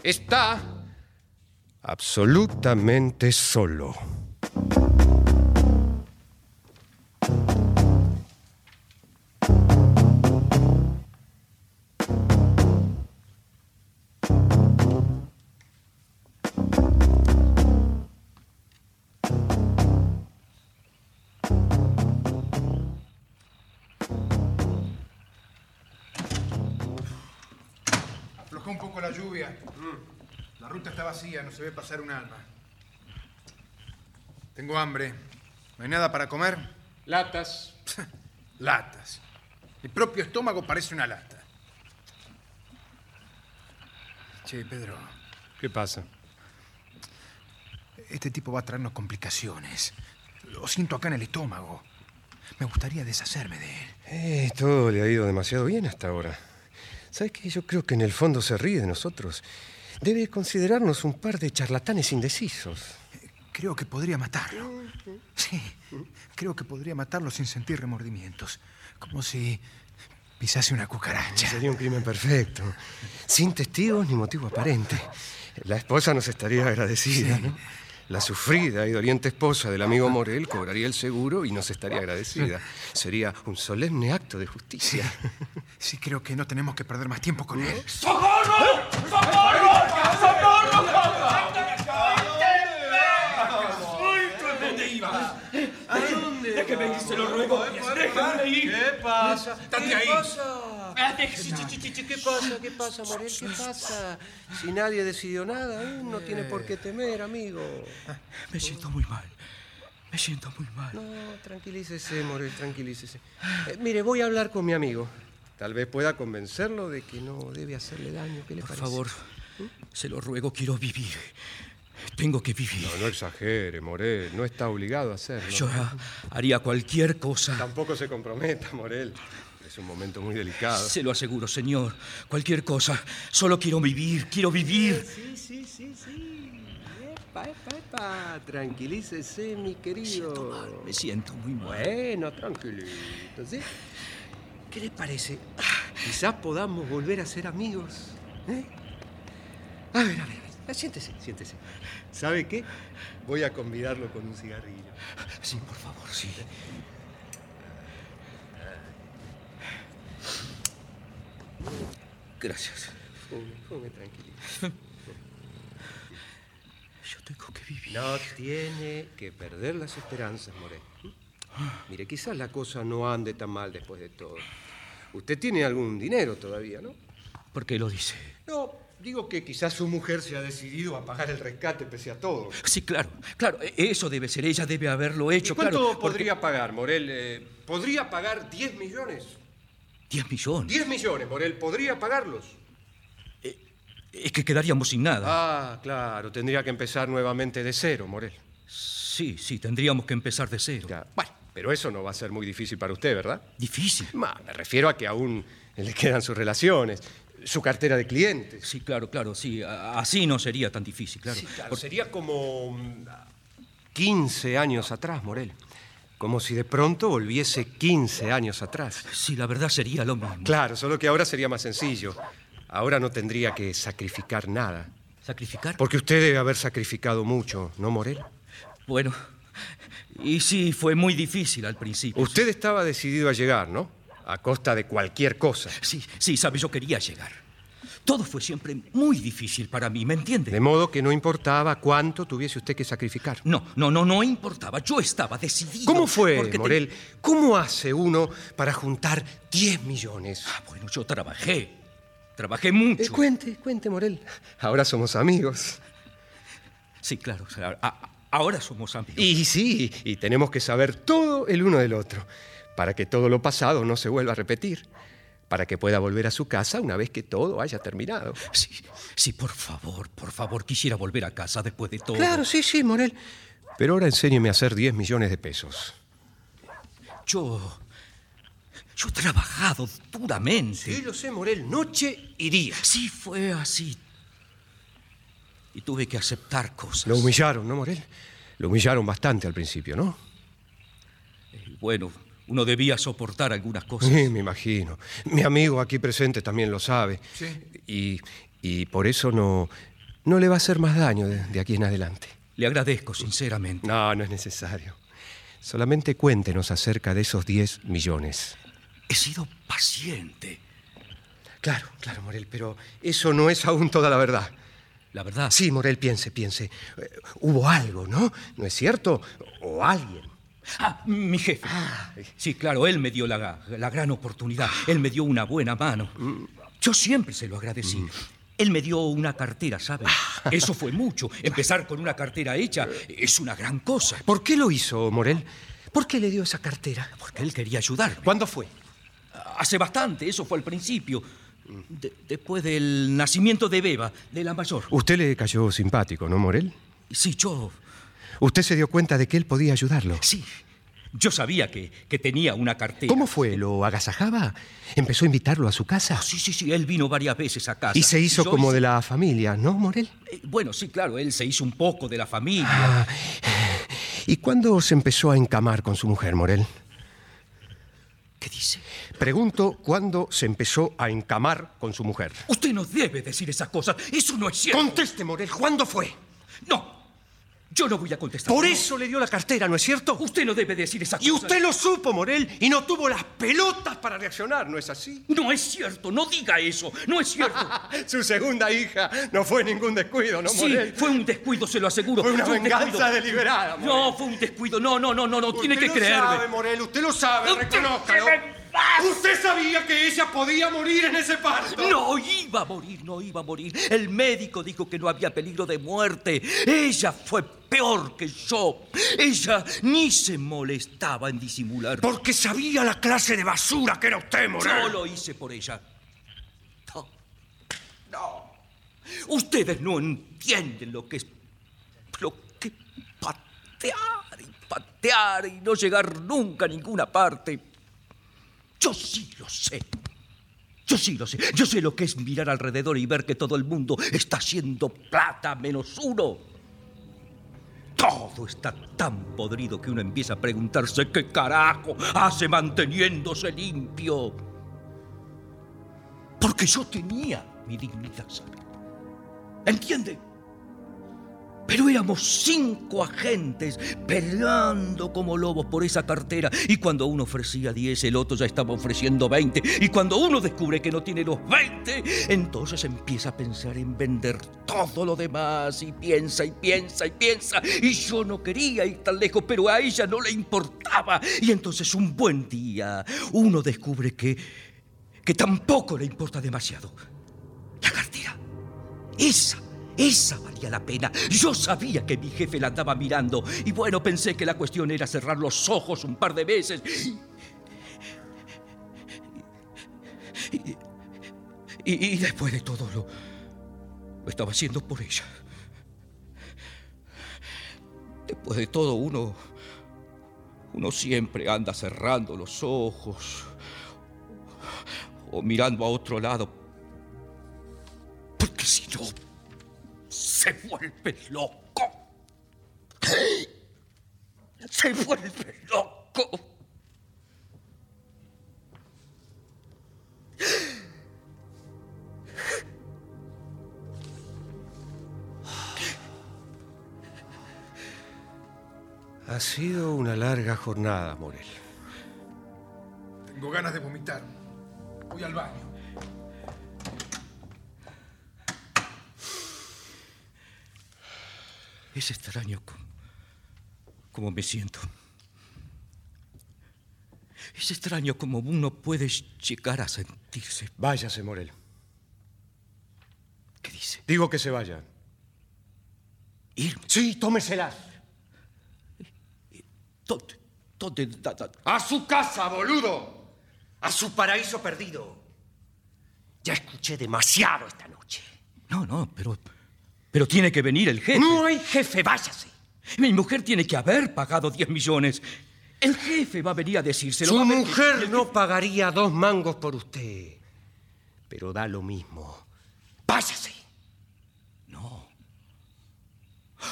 está absolutamente solo. No se ve pasar un alma. Tengo hambre. ¿No hay nada para comer? Latas. Latas. Mi propio estómago parece una lata. Che, Pedro, ¿Qué pasa? este tipo va a traernos complicaciones. Lo siento acá en el estómago. Me gustaría deshacerme de él. Eh, todo le ha ido demasiado bien hasta ahora. ¿Sabes qué? Yo creo que en el fondo se ríe de nosotros. Debe considerarnos un par de charlatanes indecisos. Creo que podría matarlo. Sí, creo que podría matarlo sin sentir remordimientos. Como si pisase una cucaracha. Sería un crimen perfecto. Sin testigos ni motivo aparente. La esposa nos estaría agradecida, ¿no? La sufrida y doliente esposa del amigo Morel cobraría el seguro y nos estaría agradecida. Sería un solemne acto de justicia. Sí, creo que no tenemos que perder más tiempo con él. ¿Dónde iba? ¿A dónde? Déjeme ir, se lo ruego. Déjeme ir. ¿Qué pasa? Ahí. Ah, déjeme. ¿Qué pasa? ¿Qué pasa, Morel? ¿Qué pasa? Si nadie decidió nada, aún no tiene por qué temer, amigo. Me siento muy mal. Me siento muy mal. No, tranquilícese, Morel, tranquilícese. Eh, mire, voy a hablar con mi amigo. Tal vez pueda convencerlo de que no debe hacerle daño. ¿Qué le Por parece? favor, se lo ruego, quiero vivir. Tengo que vivir. No, no exagere, Morel. No está obligado a hacerlo. Yo ha- haría cualquier cosa. Tampoco se comprometa, Morel. Es un momento muy delicado. Se lo aseguro, señor. Cualquier cosa. Solo quiero vivir, quiero vivir. Sí, sí, sí, sí. Epa, epa, epa. Tranquilícese, mi querido. Me siento muy mal. Bueno, tranquilito, ¿sí? ¿Qué le parece? Quizás podamos volver a ser amigos. ¿eh? A ver, a ver, a ver. Siéntese, siéntese. ¿Sabe qué? Voy a convidarlo con un cigarrillo. Sí, por favor, sí. Gracias. Fume, fume tranquilito. Yo tengo que vivir. No tiene que perder las esperanzas, Morel. Mire, quizás la cosa no ande tan mal después de todo. Usted tiene algún dinero todavía, ¿no? ¿Por qué lo dice? No, digo que quizás su mujer se ha decidido a pagar el rescate pese a todo. Sí, claro, claro. e- Eso debe ser. Ella debe haberlo ¿Y hecho, cuánto claro. porque- podría pagar, Morel? Eh, ¿Podría pagar 10 millones? Diez millones. 10 millones, Morel, ¿podría pagarlos? Es que quedaríamos sin nada. Ah, claro, tendría que empezar nuevamente de cero, Morel. Sí, sí, tendríamos que empezar de cero. Ya, Bueno, pero eso no va a ser muy difícil para usted, ¿verdad? Difícil. Ma, me refiero a que aún le quedan sus relaciones, su cartera de clientes. Sí, claro, claro, sí. Así no sería tan difícil, claro. Sí, claro, Sería como mm, 15 años atrás, Morel. Como si de pronto volviese 15 años atrás. Sí, la verdad sería lo mismo. Claro, solo que ahora sería más sencillo. Ahora no tendría que sacrificar nada. ¿Sacrificar? Porque usted debe haber sacrificado mucho, ¿no, Morel? Bueno, y sí, fue muy difícil al principio. Usted estaba decidido a llegar, ¿no? A costa de cualquier cosa. Sí, sí, sabe, yo quería llegar. Todo fue siempre muy difícil para mí, ¿me entiende? De modo que no importaba cuánto tuviese usted que sacrificar. No, no, no, no importaba. Yo estaba decidido. ¿Cómo fue, porque te- Morel? ¿Cómo hace uno para juntar 10 millones? Ah, bueno, yo trabajé. Trabajé mucho. Eh, cuente, cuente, Morel. Ahora somos amigos. Sí, claro. ahora somos amigos. Y sí, y tenemos que saber todo el uno del otro, para que todo lo pasado no se vuelva a repetir, para que pueda volver a su casa una vez que todo haya terminado. Sí, sí, por favor, por favor, quisiera volver a casa después de todo. Claro, sí, sí, Morel. Pero ahora enséñeme a hacer 10 millones de pesos. Yo. Yo he trabajado duramente. Sí, lo sé, Morel, noche y día. Sí, fue así. Y tuve que aceptar cosas. Lo humillaron, ¿no, Morel? Lo humillaron bastante al principio, ¿no? Y Bueno, uno debía soportar algunas cosas. Sí, me imagino. Mi amigo aquí presente también lo sabe. Sí. Y, y por eso no, no le va a hacer más daño de, de aquí en adelante. Le agradezco, sinceramente. No, no es necesario. Solamente cuéntenos acerca de esos 10 millones. He sido paciente. Claro, claro, Morel, pero eso no es aún toda la verdad. La verdad. Sí, Morel, piense, piense. Eh, hubo algo, ¿no? ¿No es cierto? O alguien. Ah, mi jefe. Sí, claro, él me dio la, la gran oportunidad. Él me dio una buena mano. Yo siempre se lo agradecí. Él me dio una cartera, ¿sabe? Eso fue mucho. Empezar con una cartera hecha es una gran cosa. ¿Por qué lo hizo, Morel? ¿Por qué le dio esa cartera? Porque él quería ayudarme. ¿Cuándo fue? Hace bastante, eso fue al principio. De- después del nacimiento de Beba, de la mayor. Usted le cayó simpático, ¿no, Morel? Sí, yo. Usted se dio cuenta de que él podía ayudarlo. Sí. Yo sabía que, que tenía una cartera. ¿Cómo fue? ¿Lo agasajaba? ¿Empezó a invitarlo a su casa? Sí, sí, sí. Él vino varias veces a casa. Y se hizo yo como hice- de la familia, ¿no, Morel? Eh, Bueno, sí, claro, él se hizo un poco de la familia. Ah, ¿Y cuándo se empezó a encamar con su mujer, Morel? ¿Qué dice? Pregunto cuándo se empezó a encamar con su mujer. Usted no debe decir esas cosas. Eso no es cierto. Conteste, Morel, ¿cuándo fue? No. Yo no voy a contestar. Por eso le dio la cartera, ¿no es cierto? Usted no debe decir esas Y cosas. usted lo supo, Morel, y no tuvo las pelotas para reaccionar, ¿no es así? No es cierto. No diga eso. No es cierto. Su segunda hija no fue ningún descuido, ¿no, Sí, Morel? fue un descuido, se lo aseguro. Fue una un venganza descuido. deliberada, Morel. No, fue un descuido. No, no, no, no, no. Tiene que Usted lo creerme. sabe, Morel, usted lo sabe, Usted reconózcalo. Usted sabía que ella podía morir en ese parto. No iba a morir, no iba a morir. El médico dijo que no había peligro de muerte. Ella fue peor que yo. Ella ni se molestaba en disimular. Porque sabía la clase de basura que era usted, Morel. Yo lo hice por ella. No. No. Ustedes no entienden lo que es. Lo que es patear y patear y no llegar nunca a ninguna parte. Yo sí lo sé. Yo sí lo sé. Yo sé lo que es mirar alrededor y ver que todo el mundo está haciendo plata menos uno. Está tan podrido que uno empieza a preguntarse qué carajo hace manteniéndose limpio. Porque yo tenía mi dignidad, ¿sabe? ¿Entiende? Pero éramos cinco agentes peleando como lobos por esa cartera. Y cuando uno ofrecía 10, el otro ya estaba ofreciendo 20. Y cuando uno descubre que no tiene los 20, entonces empieza a pensar en vender todo lo demás. Y piensa y piensa y piensa. Y yo no quería ir tan lejos, pero a ella no le importaba. Y entonces un buen día uno descubre que, que tampoco le importa demasiado. La cartera. Esa, esa valía la pena. Yo sabía que mi jefe la andaba mirando. Y bueno, pensé que la cuestión era cerrar los ojos un par de veces. Y, después de todo lo, lo estaba haciendo por ella. Después de todo, uno. Uno siempre anda cerrando los ojos. O mirando a otro lado porque si no, se vuelve loco. Se vuelve loco. loco. Ha sido una larga jornada, Morel. Tengo ganas de vomitar. Voy al baño. Es extraño cómo me siento. Es extraño cómo uno puede llegar a sentirse. Váyase, Morel. ¿Qué dice? Digo que se vaya. Irme. Sí, tómeselas. ¿Dónde? ¿Dónde? Da- da- A su casa, boludo. A su paraíso perdido. Ya escuché demasiado esta noche. No, no, pero. Pero tiene que venir el jefe. No hay jefe, váyase. Mi mujer tiene que haber pagado 10 millones. El jefe va a venir a decírselo. Su a mujer no pagaría dos mangos por usted. Pero da lo mismo. Váyase. No.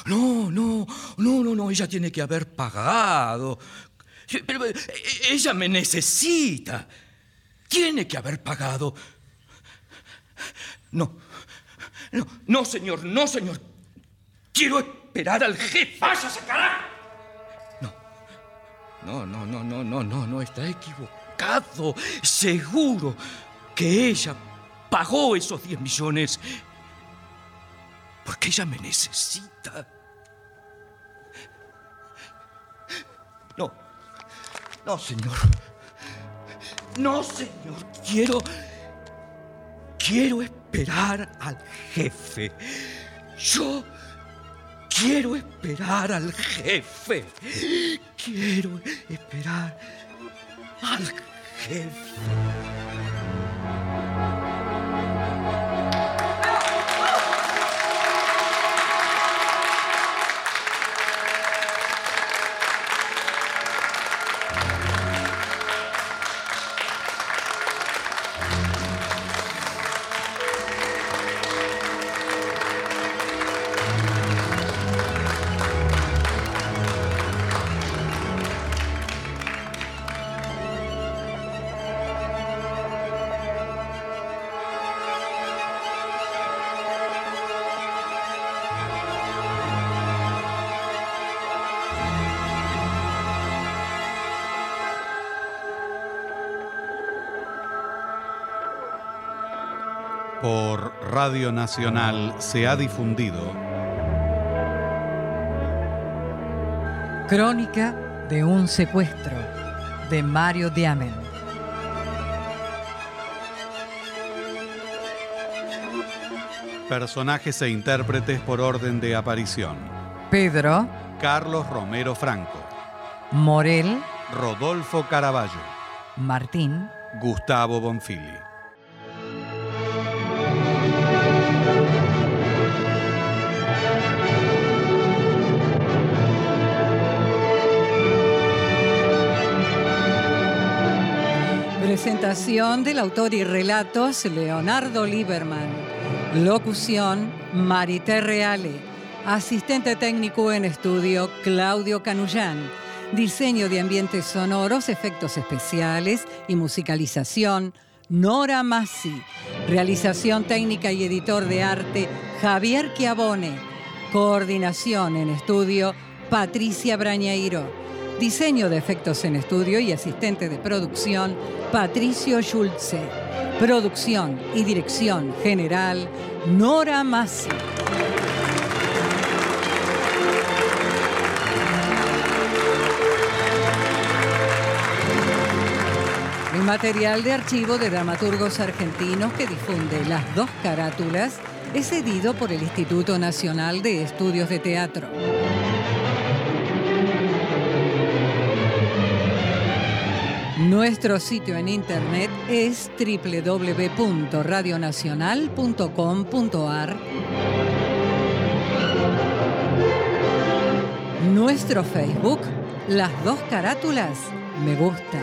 No, no, no, no, no, ella tiene que haber pagado. Pero eh, ella me necesita. Tiene que haber pagado. No, no, no, señor, no, señor. Quiero esperar al jefe. ¡Váyase, carajo! No, no, no, no, no, no, no, está equivocado. Seguro que ella pagó esos 10 millones porque ella me necesita. No, no, señor. No, señor, quiero... Quiero esperar al jefe. Yo quiero esperar al jefe. Quiero esperar al jefe. Radio Nacional se ha difundido Crónica de un secuestro de Mario Diamen. personajes e intérpretes por orden de aparición. Pedro, Carlos Romero Franco, Morel, Rodolfo Caraballo, Martín, Gustavo Bonfili. Presentación del autor y relatos Leonardo Lieberman. Locución Marité Reale. Asistente técnico en estudio Claudio Canullán. Diseño de ambientes sonoros, efectos especiales y musicalización Nora Massi. Realización técnica y editor de arte Javier Chiavone. Coordinación en estudio Patricia Brañeiro. Diseño de efectos en estudio y asistente de producción, Patricio Schulze. Producción y dirección general, Nora Massi. El material de archivo de dramaturgos argentinos que difunde las dos carátulas es cedido por el Instituto Nacional de Estudios de Teatro. Nuestro sitio en internet es www.radionacional.com.ar. Nuestro Facebook, las dos carátulas, me gusta.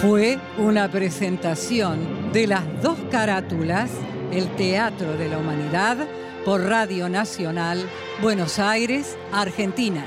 Fue una presentación de las dos carátulas el Teatro de la Humanidad, por Radio Nacional, Buenos Aires, Argentina.